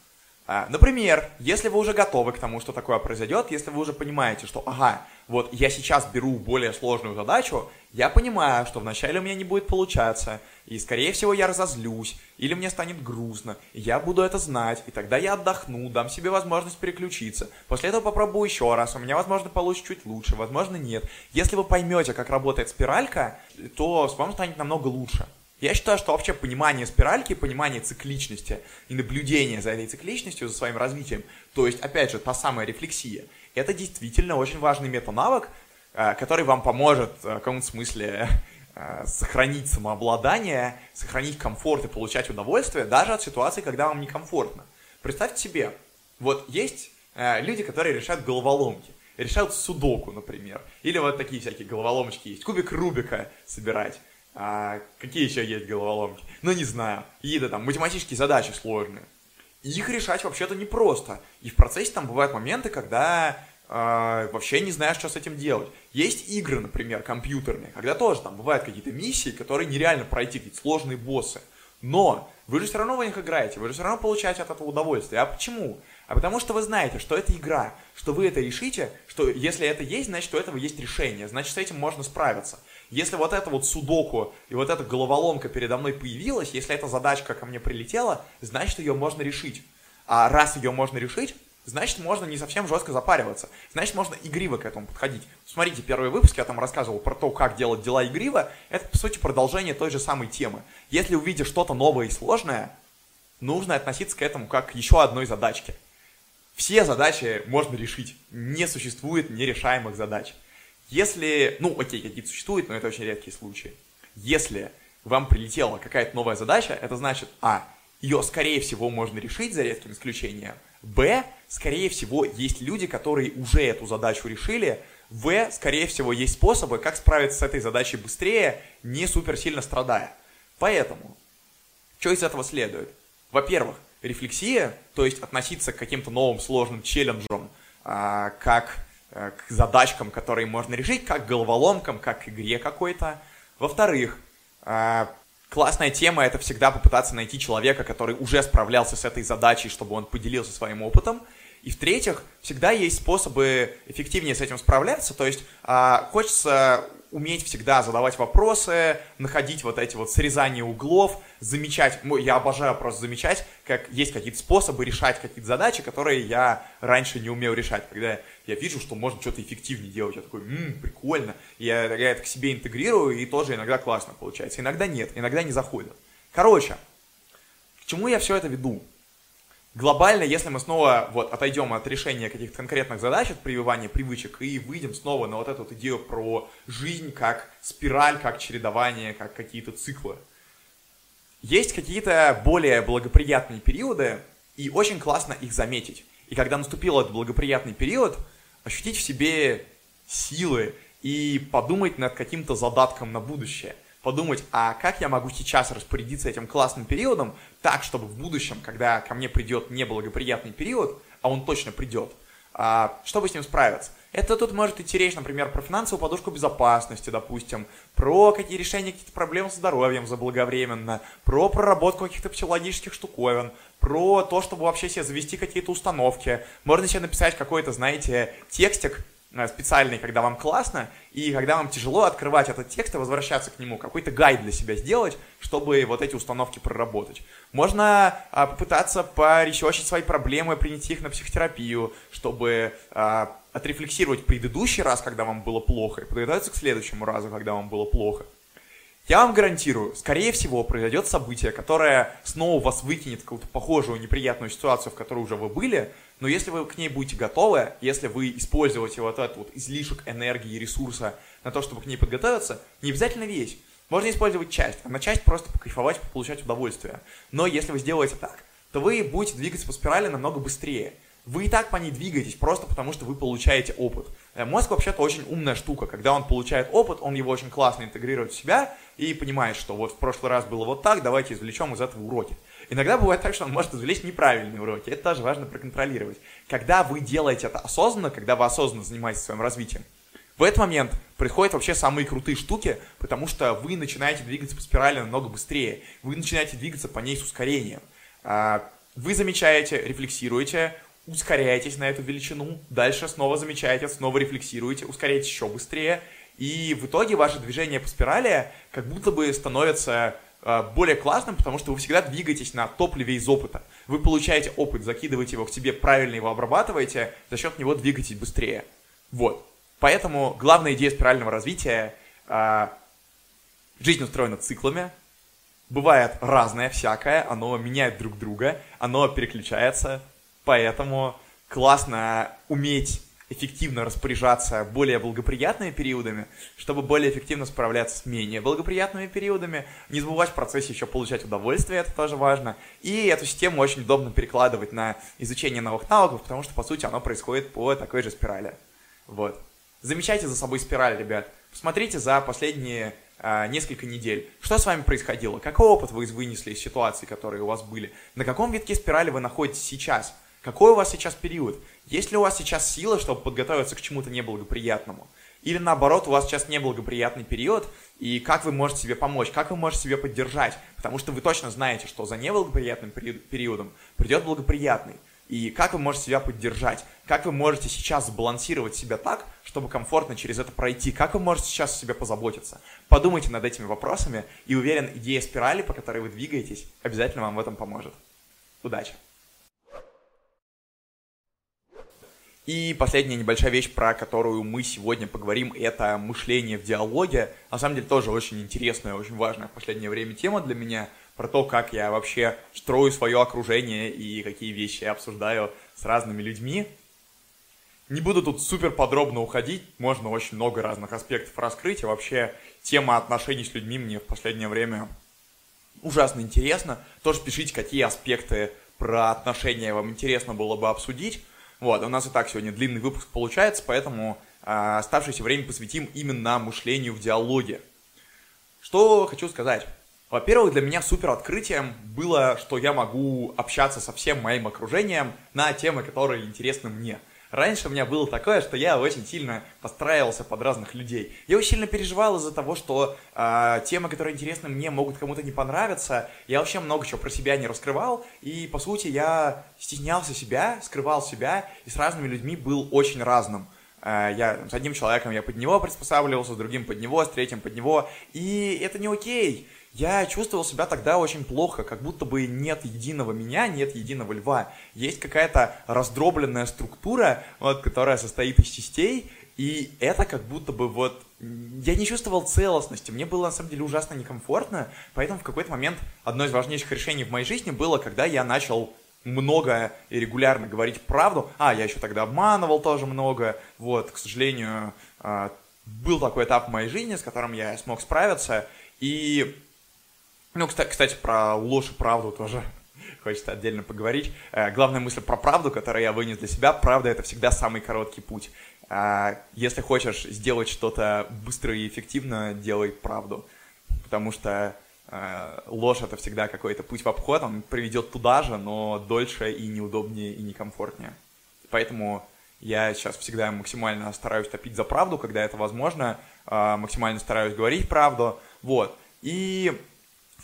A: А, например, если вы уже готовы к тому, что такое произойдет, если вы уже понимаете, что, ага, вот я сейчас беру более сложную задачу, я понимаю, что вначале у меня не будет получаться, и, скорее всего, я разозлюсь, или мне станет грустно, и я буду это знать, и тогда я отдохну, дам себе возможность переключиться. После этого попробую еще раз, у меня, возможно, получится чуть лучше, возможно, нет. Если вы поймете, как работает спиралька, то с вами станет намного лучше. Я считаю, что вообще понимание спиральки, понимание цикличности и наблюдение за этой цикличностью, за своим развитием, то есть, опять же, та самая рефлексия, это действительно очень важный метанавык, э, который вам поможет э, в каком-то смысле э, сохранить самообладание, сохранить комфорт и получать удовольствие даже от ситуации, когда вам некомфортно. Представьте себе, вот есть люди, которые решают головоломки, решают судоку, например, или вот такие всякие головоломочки есть, кубик Рубика собирать. А, какие еще есть головоломки? Ну, не знаю. Какие-то там математические задачи сложные. Их решать вообще-то непросто. И в процессе там бывают моменты, когда э, вообще не знаешь, что с этим делать. Есть игры, например, компьютерные, когда тоже там бывают какие-то миссии, которые нереально пройти, какие-то сложные боссы. Но вы же все равно в них играете, вы же все равно получаете от этого удовольствие. А почему? А потому что вы знаете, что это игра, что вы это решите, что если это есть, значит, у этого есть решение, значит, с этим можно справиться. Если вот это вот судоку и вот эта головоломка передо мной появилась, если эта задачка ко мне прилетела, значит, ее можно решить. А раз ее можно решить, значит, можно не совсем жестко запариваться. Значит, можно игриво к этому подходить. Смотрите, первый выпуск я там рассказывал про то, как делать дела игриво. Это, по сути, продолжение той же самой темы. Если увидишь что-то новое и сложное, нужно относиться к этому как к еще одной задачке. Все задачи можно решить. Не существует нерешаемых задач. Если, ну окей, какие-то существуют, но это очень редкие случаи. Если вам прилетела какая-то новая задача, это значит, а, ее, скорее всего, можно решить за редким исключением, б, скорее всего, есть люди, которые уже эту задачу решили, в, скорее всего, есть способы, как справиться с этой задачей быстрее, не супер сильно страдая. Поэтому, что из этого следует? Во-первых, рефлексия, то есть относиться к каким-то новым сложным челленджам, а, как к задачкам, которые можно решить, как головоломкам, как игре какой-то. Во-вторых, э, классная тема это всегда попытаться найти человека, который уже справлялся с этой задачей, чтобы он поделился своим опытом. И в-третьих, всегда есть способы эффективнее с этим справляться. То есть а, хочется уметь всегда задавать вопросы, находить вот эти вот срезания углов, замечать, ну, я обожаю просто замечать, как есть какие-то способы решать какие-то задачи, которые я раньше не умел решать. Когда я вижу, что можно что-то эффективнее делать, я такой, ммм, прикольно, я, я это к себе интегрирую, и тоже иногда классно получается. Иногда нет, иногда не заходит. Короче, к чему я все это веду? глобально, если мы снова вот отойдем от решения каких-то конкретных задач, от прививания привычек и выйдем снова на вот эту вот идею про жизнь как спираль, как чередование, как какие-то циклы. есть какие-то более благоприятные периоды, и очень классно их заметить. И когда наступил этот благоприятный период, ощутить в себе силы и подумать над каким-то задатком на будущее. Подумать, а как я могу сейчас распорядиться этим классным периодом так, чтобы в будущем, когда ко мне придет неблагоприятный период, а он точно придет, а, чтобы с ним справиться. Это тут может идти речь, например, про финансовую подушку безопасности, допустим, про какие решения каких-то проблем с здоровьем заблаговременно, про проработку каких-то психологических штуковин, про то, чтобы вообще себе завести какие-то установки. Можно себе написать какой-то, знаете, текстик, специальный, когда вам классно, и когда вам тяжело открывать этот текст и возвращаться к нему, какой-то гайд для себя сделать, чтобы вот эти установки проработать. Можно а, попытаться поресечить свои проблемы, принести их на психотерапию, чтобы а, отрефлексировать предыдущий раз, когда вам было плохо, и подготовиться к следующему разу, когда вам было плохо. Я вам гарантирую, скорее всего, произойдет событие, которое снова вас выкинет в какую-то похожую неприятную ситуацию, в которой уже вы были, но если вы к ней будете готовы, если вы используете вот этот вот излишек энергии и ресурса на то, чтобы к ней подготовиться, не обязательно весь. Можно использовать часть, а на часть просто покайфовать, получать удовольствие. Но если вы сделаете так, то вы будете двигаться по спирали намного быстрее. Вы и так по ней двигаетесь просто потому, что вы получаете опыт. Э, мозг вообще-то очень умная штука. Когда он получает опыт, он его очень классно интегрирует в себя и понимает, что вот в прошлый раз было вот так, давайте извлечем из этого уроки. Иногда бывает так, что он может извлечь неправильные уроки. Это тоже важно проконтролировать. Когда вы делаете это осознанно, когда вы осознанно занимаетесь своим развитием, в этот момент происходят вообще самые крутые штуки, потому что вы начинаете двигаться по спирали намного быстрее. Вы начинаете двигаться по ней с ускорением. А, вы замечаете, рефлексируете, ускоряетесь на эту величину, дальше снова замечаете, снова рефлексируете, ускоряетесь еще быстрее, и в итоге ваше движение по спирали как будто бы становится более классным, потому что вы всегда двигаетесь на топливе из опыта. Вы получаете опыт, закидываете его к себе, правильно его обрабатываете, за счет него двигаетесь быстрее. Вот. Поэтому главная идея спирального развития э, жизнь устроена циклами, бывает разное, всякое, оно меняет друг друга, оно переключается, поэтому классно уметь эффективно распоряжаться более благоприятными периодами, чтобы более эффективно справляться с менее благоприятными периодами, не забывать в процессе еще получать удовольствие, это тоже важно, и эту систему очень удобно перекладывать на изучение новых навыков, потому что, по сути, оно происходит по такой же спирали. Вот. Замечайте за собой спираль, ребят. Посмотрите за последние э, несколько недель. Что с вами происходило? Какой опыт вы вынесли из ситуаций, которые у вас были? На каком витке спирали вы находитесь сейчас? Какой у вас сейчас период? Есть ли у вас сейчас сила, чтобы подготовиться к чему-то неблагоприятному? Или наоборот, у вас сейчас неблагоприятный период, и как вы можете себе помочь, как вы можете себе поддержать? Потому что вы точно знаете, что за неблагоприятным периодом придет благоприятный. И как вы можете себя поддержать? Как вы можете сейчас сбалансировать себя так, чтобы комфортно через это пройти? Как вы можете сейчас о себе позаботиться? Подумайте над этими вопросами, и уверен, идея спирали, по которой вы двигаетесь, обязательно вам в этом поможет. Удачи! И последняя небольшая вещь, про которую мы сегодня поговорим, это мышление в диалоге. На самом деле тоже очень интересная, очень важная в последнее время тема для меня, про то, как я вообще строю свое окружение и какие вещи я обсуждаю с разными людьми. Не буду тут супер подробно уходить, можно очень много разных аспектов раскрыть, и вообще тема отношений с людьми мне в последнее время ужасно интересна. Тоже пишите, какие аспекты про отношения вам интересно было бы обсудить. Вот, у нас и так сегодня длинный выпуск получается, поэтому э, оставшееся время посвятим именно мышлению в диалоге. Что хочу сказать. Во-первых, для меня супер открытием было, что я могу общаться со всем моим окружением на темы, которые интересны мне. Раньше у меня было такое, что я очень сильно подстраивался под разных людей. Я очень сильно переживал из-за того, что э, темы, которые интересны мне, могут кому-то не понравиться. Я вообще много чего про себя не раскрывал. И, по сути, я стеснялся себя, скрывал себя, и с разными людьми был очень разным. Э, я с одним человеком я под него приспосабливался, с другим под него, с третьим под него. И это не окей я чувствовал себя тогда очень плохо, как будто бы нет единого меня, нет единого льва. Есть какая-то раздробленная структура, вот, которая состоит из частей, и это как будто бы вот... Я не чувствовал целостности, мне было на самом деле ужасно некомфортно, поэтому в какой-то момент одно из важнейших решений в моей жизни было, когда я начал много и регулярно говорить правду. А, я еще тогда обманывал тоже много. Вот, к сожалению, а, был такой этап в моей жизни, с которым я смог справиться. И Ну, кстати, про ложь и правду тоже хочется отдельно поговорить. Э, главная мысль про правду, которую я вынес для себя, правда — это всегда самый короткий путь. Э, если хочешь сделать что-то быстро и эффективно, делай правду. Потому что э, ложь — это всегда какой-то путь в обход, он приведет туда же, но дольше и неудобнее, и некомфортнее. Поэтому я сейчас всегда максимально стараюсь топить за правду, когда это возможно, максимально стараюсь говорить правду, вот. И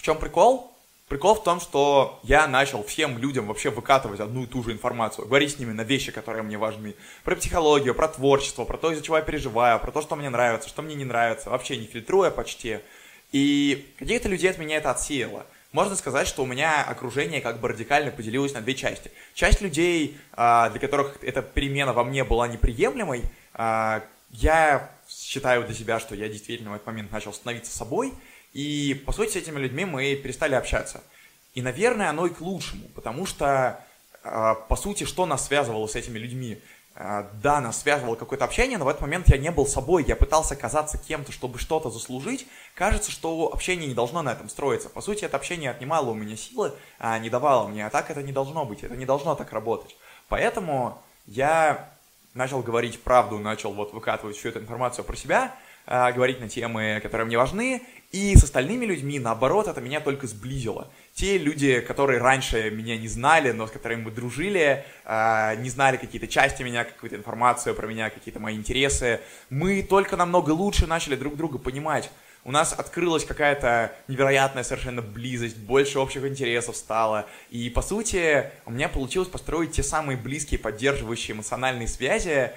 A: чем прикол? Прикол в том, что я начал всем людям вообще выкатывать одну и ту же информацию, говорить с ними на вещи, которые мне важны. Про психологию, про творчество, про то, из-за чего я переживаю, про то, что мне нравится, что мне не нравится, вообще не фильтруя почти. И каких-то людей от меня это отсеяло. Можно сказать, что у меня окружение как бы радикально поделилось на две части. Часть людей, а, для которых эта перемена во мне была неприемлемой, а, я считаю для себя, что я действительно в этот момент начал становиться собой – и, по сути, с этими людьми мы перестали общаться. И, наверное, оно и к лучшему, потому что, а, по сути, что нас связывало с этими людьми? А, да, нас связывало какое-то общение, но в этот момент я не был собой, я пытался казаться кем-то, чтобы что-то заслужить. Кажется, что общение не должно на этом строиться. По сути, это общение отнимало у меня силы, а не давало мне. А так это не должно быть, это не должно так работать. Поэтому я начал говорить правду, начал вот выкатывать всю эту информацию про себя, а, говорить на темы, которые мне важны, и с остальными людьми, наоборот, это меня только сблизило. Те люди, которые раньше меня не знали, но с которыми мы дружили, а, не знали какие-то части меня, какую-то информацию про меня, какие-то мои интересы, мы только намного лучше начали друг друга понимать. У нас открылась какая-то невероятная совершенно близость, больше общих интересов стало. И, по сути, у меня получилось построить те самые близкие, поддерживающие эмоциональные связи,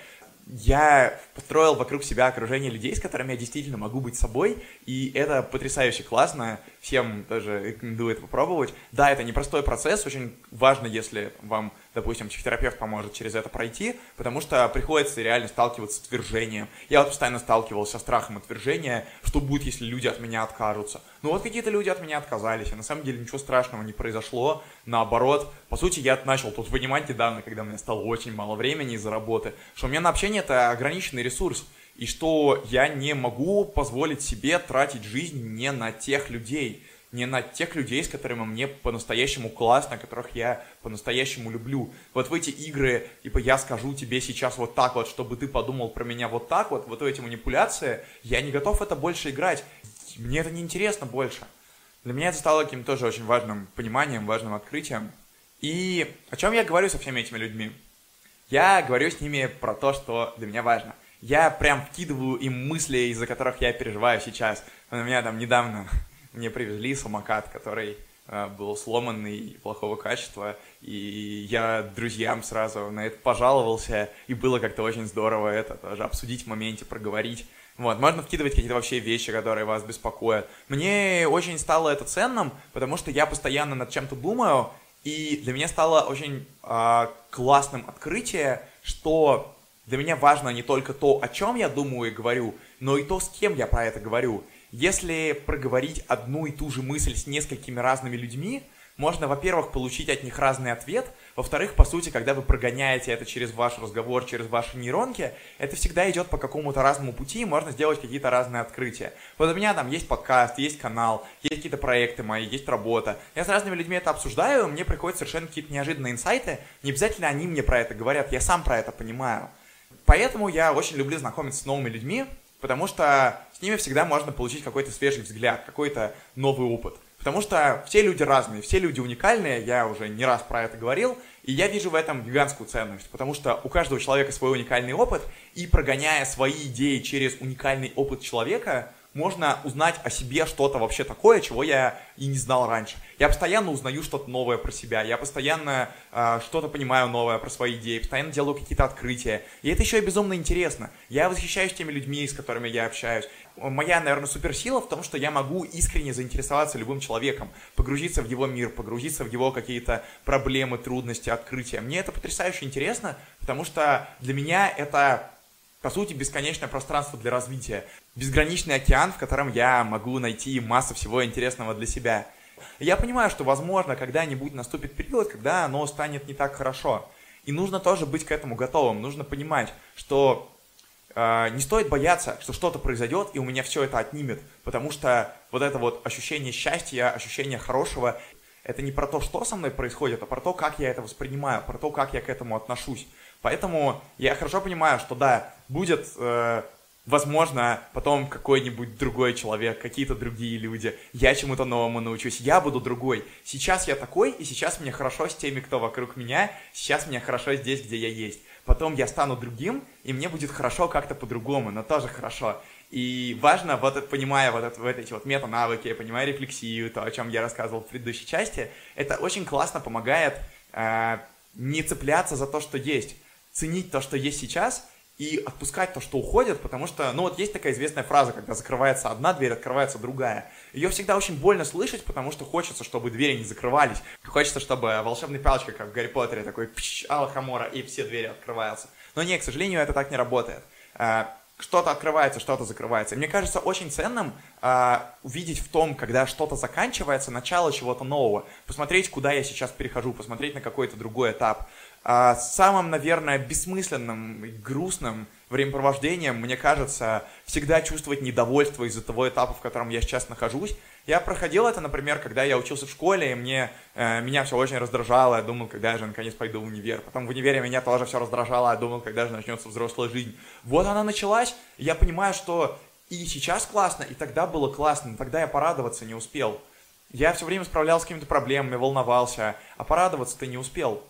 A: я построил вокруг себя окружение людей, с которыми я действительно могу быть собой, и это потрясающе классно, всем даже рекомендую это попробовать. Да, это непростой процесс, очень важно, если вам допустим, психотерапевт поможет через это пройти, потому что приходится реально сталкиваться с отвержением. Я вот постоянно сталкивался со страхом отвержения, что будет, если люди от меня откажутся. Ну вот какие-то люди от меня отказались, и на самом деле ничего страшного не произошло, наоборот. По сути, я начал тут понимать недавно, когда у меня стало очень мало времени из-за работы, что у меня на общение это ограниченный ресурс, и что я не могу позволить себе тратить жизнь не на тех людей, не на тех людей, с которыми мне по-настоящему классно, которых я по-настоящему люблю. Вот в эти игры, типа, я скажу тебе сейчас вот так вот, чтобы ты подумал про меня вот так вот, вот в эти манипуляции, я не готов это больше играть. Мне это не интересно больше. Для меня это стало каким-то тоже очень важным пониманием, важным открытием. И о чем я говорю со всеми этими людьми? Я говорю с ними про то, что для меня важно. Я прям вкидываю им мысли, из-за которых я переживаю сейчас. У меня там недавно мне привезли самокат, который э, был сломанный, плохого качества, и я друзьям сразу на это пожаловался, и было как-то очень здорово это тоже обсудить в моменте, проговорить. Вот, можно вкидывать какие-то вообще вещи, которые вас беспокоят. Мне очень стало это ценным, потому что я постоянно над чем-то думаю, и для меня стало очень э, классным открытие, что для меня важно не только то, о чем я думаю и говорю, но и то, с кем я про это говорю. Если проговорить одну и ту же мысль с несколькими разными людьми, можно, во-первых, получить от них разный ответ, во-вторых, по сути, когда вы прогоняете это через ваш разговор, через ваши нейронки, это всегда идет по какому-то разному пути, и можно сделать какие-то разные открытия. Вот у меня там есть подкаст, есть канал, есть какие-то проекты мои, есть работа. Я с разными людьми это обсуждаю, мне приходят совершенно какие-то неожиданные инсайты, не обязательно они мне про это говорят, я сам про это понимаю. Поэтому я очень люблю знакомиться с новыми людьми, потому что с ними всегда можно получить какой-то свежий взгляд, какой-то новый опыт. Потому что все люди разные, все люди уникальные, я уже не раз про это говорил, и я вижу в этом гигантскую ценность, потому что у каждого человека свой уникальный опыт, и прогоняя свои идеи через уникальный опыт человека, можно узнать о себе что-то вообще такое, чего я и не знал раньше. Я постоянно узнаю что-то новое про себя, я постоянно э, что-то понимаю новое про свои идеи, постоянно делаю какие-то открытия. И это еще и безумно интересно. Я восхищаюсь теми людьми, с которыми я общаюсь. Моя, наверное, суперсила в том, что я могу искренне заинтересоваться любым человеком, погрузиться в его мир, погрузиться в его какие-то проблемы, трудности, открытия. Мне это потрясающе интересно, потому что для меня это по сути, бесконечное пространство для развития, безграничный океан, в котором я могу найти массу всего интересного для себя. я понимаю, что, возможно, когда-нибудь наступит период, когда оно станет не так хорошо. И нужно тоже быть к этому готовым. Нужно понимать, что э, не стоит бояться, что что-то произойдет, и у меня все это отнимет, потому что вот это вот ощущение счастья, ощущение хорошего, это не про то, что со мной происходит, а про то, как я это воспринимаю, про то, как я к этому отношусь. Поэтому я хорошо понимаю, что да, будет э, возможно, потом какой-нибудь другой человек, какие-то другие люди, я чему-то новому научусь, я буду другой. Сейчас я такой, и сейчас мне хорошо с теми, кто вокруг меня, сейчас мне хорошо здесь, где я есть. Потом я стану другим, и мне будет хорошо как-то по-другому, но тоже хорошо. И важно, вот понимая вот, это, вот эти вот мета-навыки, понимая рефлексию, то, о чем я рассказывал в предыдущей части, это очень классно помогает э, не цепляться за то, что есть, ценить то, что есть сейчас, и отпускать то, что уходит, потому что, ну вот есть такая известная фраза, когда закрывается одна дверь, открывается другая. Ее всегда очень больно слышать, потому что хочется, чтобы двери не закрывались. Хочется, чтобы волшебной палочкой, как в Гарри Поттере, такой пш, Алхамора, и все двери открываются. Но нет, к сожалению, это так не работает. Э, что-то открывается, что-то закрывается. И мне кажется очень ценным э, увидеть в том, когда что-то заканчивается, начало чего-то нового. Посмотреть, куда я сейчас перехожу, посмотреть на какой-то другой этап. А самым, наверное, бессмысленным и грустным времяпровождением, мне кажется, всегда чувствовать недовольство из-за того этапа, в котором я сейчас нахожусь. Я проходил это, например, когда я учился в школе, и мне, э, меня все очень раздражало, я думал, когда же наконец пойду в универ. Потом в универе меня тоже все раздражало, я думал, когда же начнется взрослая жизнь. Вот она началась, я понимаю, что и сейчас классно, и тогда было классно, тогда я порадоваться не успел. Я все время справлялся с какими-то проблемами, волновался, а порадоваться-то не успел.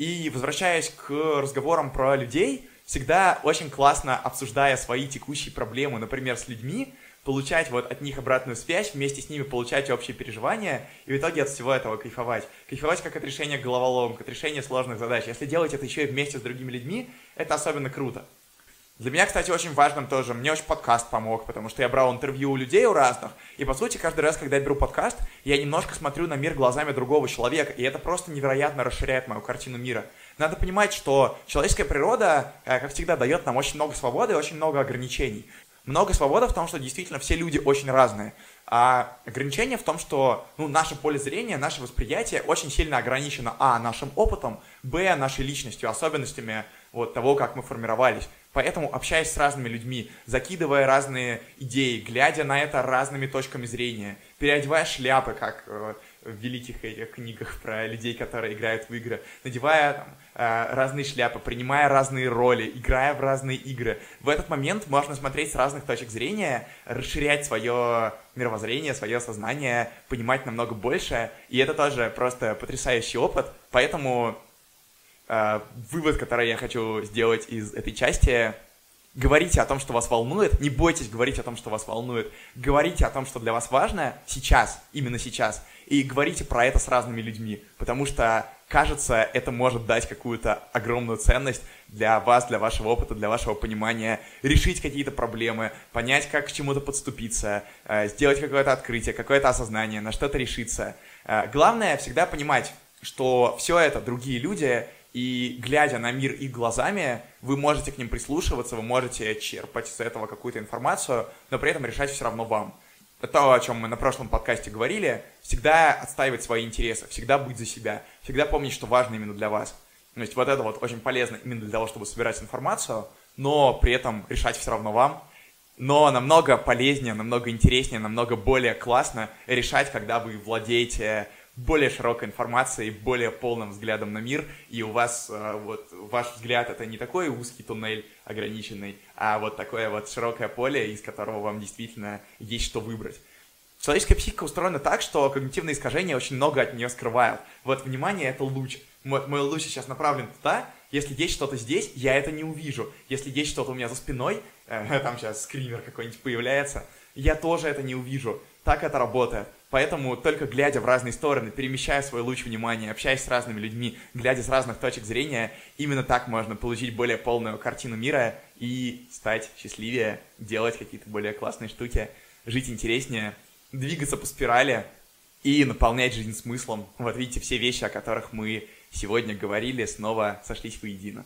A: И возвращаясь к разговорам про людей, всегда очень классно, обсуждая свои текущие проблемы, например, с людьми, получать вот от них обратную связь, вместе с ними получать общие переживания и в итоге от всего этого кайфовать. Кайфовать как от решения головоломок, от решения сложных задач. Если делать это еще и вместе с другими людьми, это особенно круто. Для меня, кстати, очень важным тоже, мне очень подкаст помог, потому что я брал интервью у людей у разных, и, по сути, каждый раз, когда я беру подкаст, я немножко смотрю на мир глазами другого человека, и это просто невероятно расширяет мою картину мира. Надо понимать, что человеческая природа, э, как всегда, дает нам очень много свободы и очень много ограничений. Много свободы в том, что действительно все люди очень разные. А ограничение в том, что ну, наше поле зрения, наше восприятие очень сильно ограничено а. нашим опытом, б. нашей личностью, особенностями вот, того, как мы формировались. Поэтому, общаясь с разными людьми, закидывая разные идеи, глядя на это разными точками зрения, переодевая шляпы, как э, в великих этих книгах про людей, которые играют в игры, надевая там, э, разные шляпы, принимая разные роли, играя в разные игры. В этот момент можно смотреть с разных точек зрения, расширять свое мировоззрение, свое сознание, понимать намного больше, и это тоже просто потрясающий опыт, поэтому вывод, который я хочу сделать из этой части, говорите о том, что вас волнует, не бойтесь говорить о том, что вас волнует, говорите о том, что для вас важно сейчас, именно сейчас, и говорите про это с разными людьми, потому что, кажется, это может дать какую-то огромную ценность для вас, для вашего опыта, для вашего понимания, решить какие-то проблемы, понять, как к чему-то подступиться, э, сделать какое-то открытие, какое-то осознание, на что-то решиться. Э, главное всегда понимать, что все это другие люди, и глядя на мир их глазами, вы можете к ним прислушиваться, вы можете черпать из этого какую-то информацию, но при этом решать все равно вам. То, о чем мы на прошлом подкасте говорили, всегда отстаивать свои интересы, всегда быть за себя, всегда помнить, что важно именно для вас. То есть вот это вот очень полезно именно для того, чтобы собирать информацию, но при этом решать все равно вам. Но намного полезнее, намного интереснее, намного более классно решать, когда вы владеете более широкой информацией, более полным взглядом на мир, и у вас э, вот ваш взгляд это не такой узкий туннель ограниченный, а вот такое вот широкое поле, из которого вам действительно есть что выбрать. Человеческая психика устроена так, что когнитивные искажения очень много от нее скрывают. Вот, внимание, это луч. Мой, мой луч сейчас направлен туда, если есть что-то здесь, я это не увижу. Если есть что-то у меня за спиной, э, там сейчас скример какой-нибудь появляется, я тоже это не увижу. Так это работает. Поэтому только глядя в разные стороны, перемещая свой луч внимания, общаясь с разными людьми, глядя с разных точек зрения, именно так можно получить более полную картину мира и стать счастливее, делать какие-то более классные штуки, жить интереснее, двигаться по спирали и наполнять жизнь смыслом. Вот видите, все вещи, о которых мы сегодня говорили, снова сошлись воедино.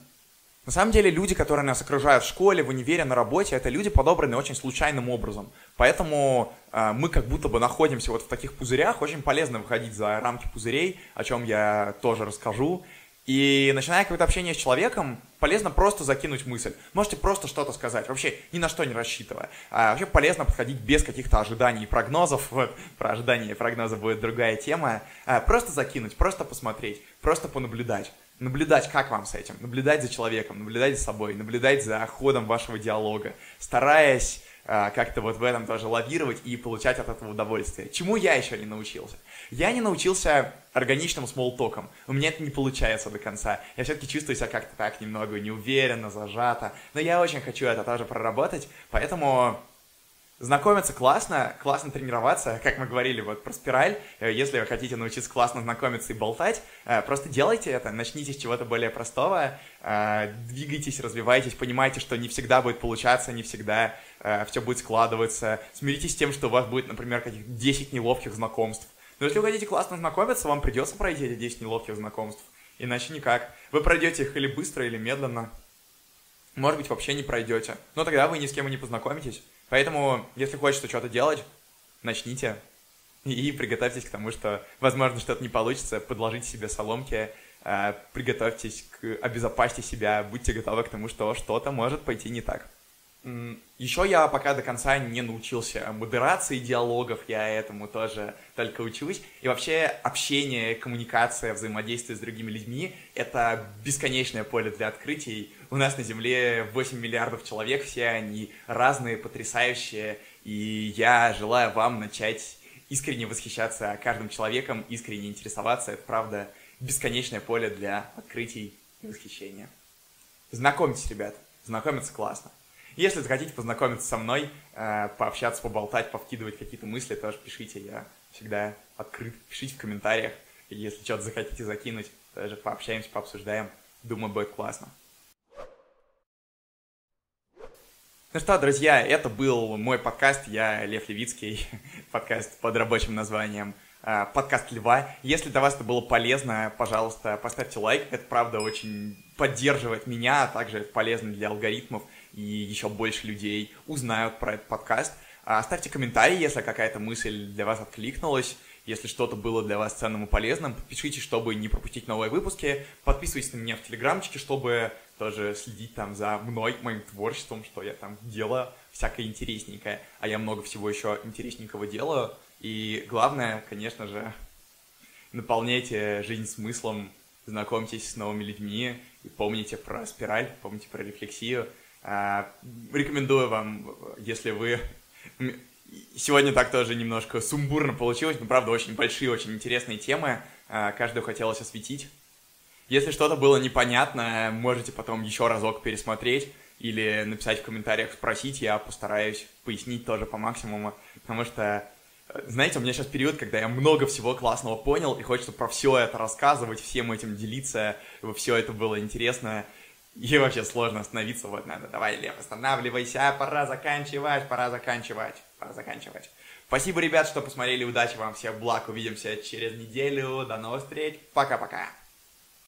A: На самом деле люди, которые нас окружают в школе, в универе, на работе, это люди, подобранные очень случайным образом. Поэтому э, мы как будто бы находимся вот в таких пузырях. Очень полезно выходить за рамки пузырей, о чем я тоже расскажу. И начиная какое-то общение с человеком, полезно просто закинуть мысль. Можете просто что-то сказать, вообще ни на что не рассчитывая. А вообще полезно подходить без каких-то ожиданий и прогнозов. Вот, про ожидания и прогнозы будет другая тема. А, просто закинуть, просто посмотреть, просто понаблюдать. Наблюдать, как вам с этим, наблюдать за человеком, наблюдать за собой, наблюдать за ходом вашего диалога, стараясь а, как-то вот в этом тоже лавировать и получать от этого удовольствие. Чему я еще не научился? Я не научился органичным смолтоком. У меня это не получается до конца. Я все-таки чувствую себя как-то так немного неуверенно, зажато. Но я очень хочу это тоже проработать, поэтому Знакомиться классно, классно тренироваться, как мы говорили вот про спираль. Э, если вы хотите научиться классно знакомиться и болтать, э, просто делайте это, начните с чего-то более простого, э, двигайтесь, развивайтесь, понимайте, что не всегда будет получаться, не всегда все будет складываться. Смиритесь с тем, что у вас будет, например, каких 10 неловких знакомств. Но если вы хотите классно знакомиться, вам придется пройти эти 10 неловких знакомств. Иначе никак. Вы пройдете их или быстро, или медленно. Может быть, вообще не пройдете. Но тогда вы ни с кем и не познакомитесь. Поэтому, если хочется что-то делать, начните и приготовьтесь к тому, что, возможно, что-то не получится, подложите себе соломки, э, приготовьтесь к обезопасьте себя, будьте готовы к тому, что что-то может пойти не так. Еще я пока до конца не научился модерации диалогов, я этому тоже только учусь. И вообще общение, коммуникация, взаимодействие с другими людьми — это бесконечное поле для открытий. У нас на Земле 8 миллиардов человек, все они разные, потрясающие. И я желаю вам начать искренне восхищаться каждым человеком, искренне интересоваться. Это, правда, бесконечное поле для открытий и восхищения. Знакомьтесь, ребят, знакомиться классно. Если захотите познакомиться со мной, э, пообщаться, поболтать, повкидывать какие-то мысли, тоже пишите, я всегда открыт. Пишите в комментариях, если что-то захотите закинуть, тоже пообщаемся, пообсуждаем. Думаю, будет классно. Ну что, друзья, это был мой подкаст. Я Лев Левицкий, подкаст под рабочим названием э, подкаст Льва. Если для вас это было полезно, пожалуйста, поставьте лайк. Это, правда, очень поддерживает меня, а также полезно для алгоритмов и еще больше людей узнают про этот подкаст. А, оставьте комментарий, если какая-то мысль для вас откликнулась, если что-то было для вас ценным и полезным. Подпишитесь, чтобы не пропустить новые выпуски. Подписывайтесь на меня в Телеграмчике, чтобы тоже следить там за мной, моим творчеством, что я там делаю, всякое интересненькое. А я много всего еще интересненького делаю. И главное, конечно же, наполняйте жизнь смыслом, знакомьтесь с новыми людьми и помните про спираль, помните про рефлексию. А, рекомендую вам, если вы... Сегодня так тоже немножко сумбурно получилось, но правда очень большие, очень интересные темы. А, каждую хотелось осветить. Если что-то было непонятно, можете потом еще разок пересмотреть или написать в комментариях, спросить, я постараюсь пояснить тоже по максимуму, потому что, знаете, у меня сейчас период, когда я много всего классного понял, и хочется про все это рассказывать, всем этим делиться, чтобы все это было интересно, и вообще сложно остановиться, вот надо, давай, Лев, останавливайся, пора заканчивать, пора заканчивать, пора заканчивать. Спасибо, ребят, что посмотрели, удачи вам, всех благ, увидимся через неделю, до новых встреч, пока-пока.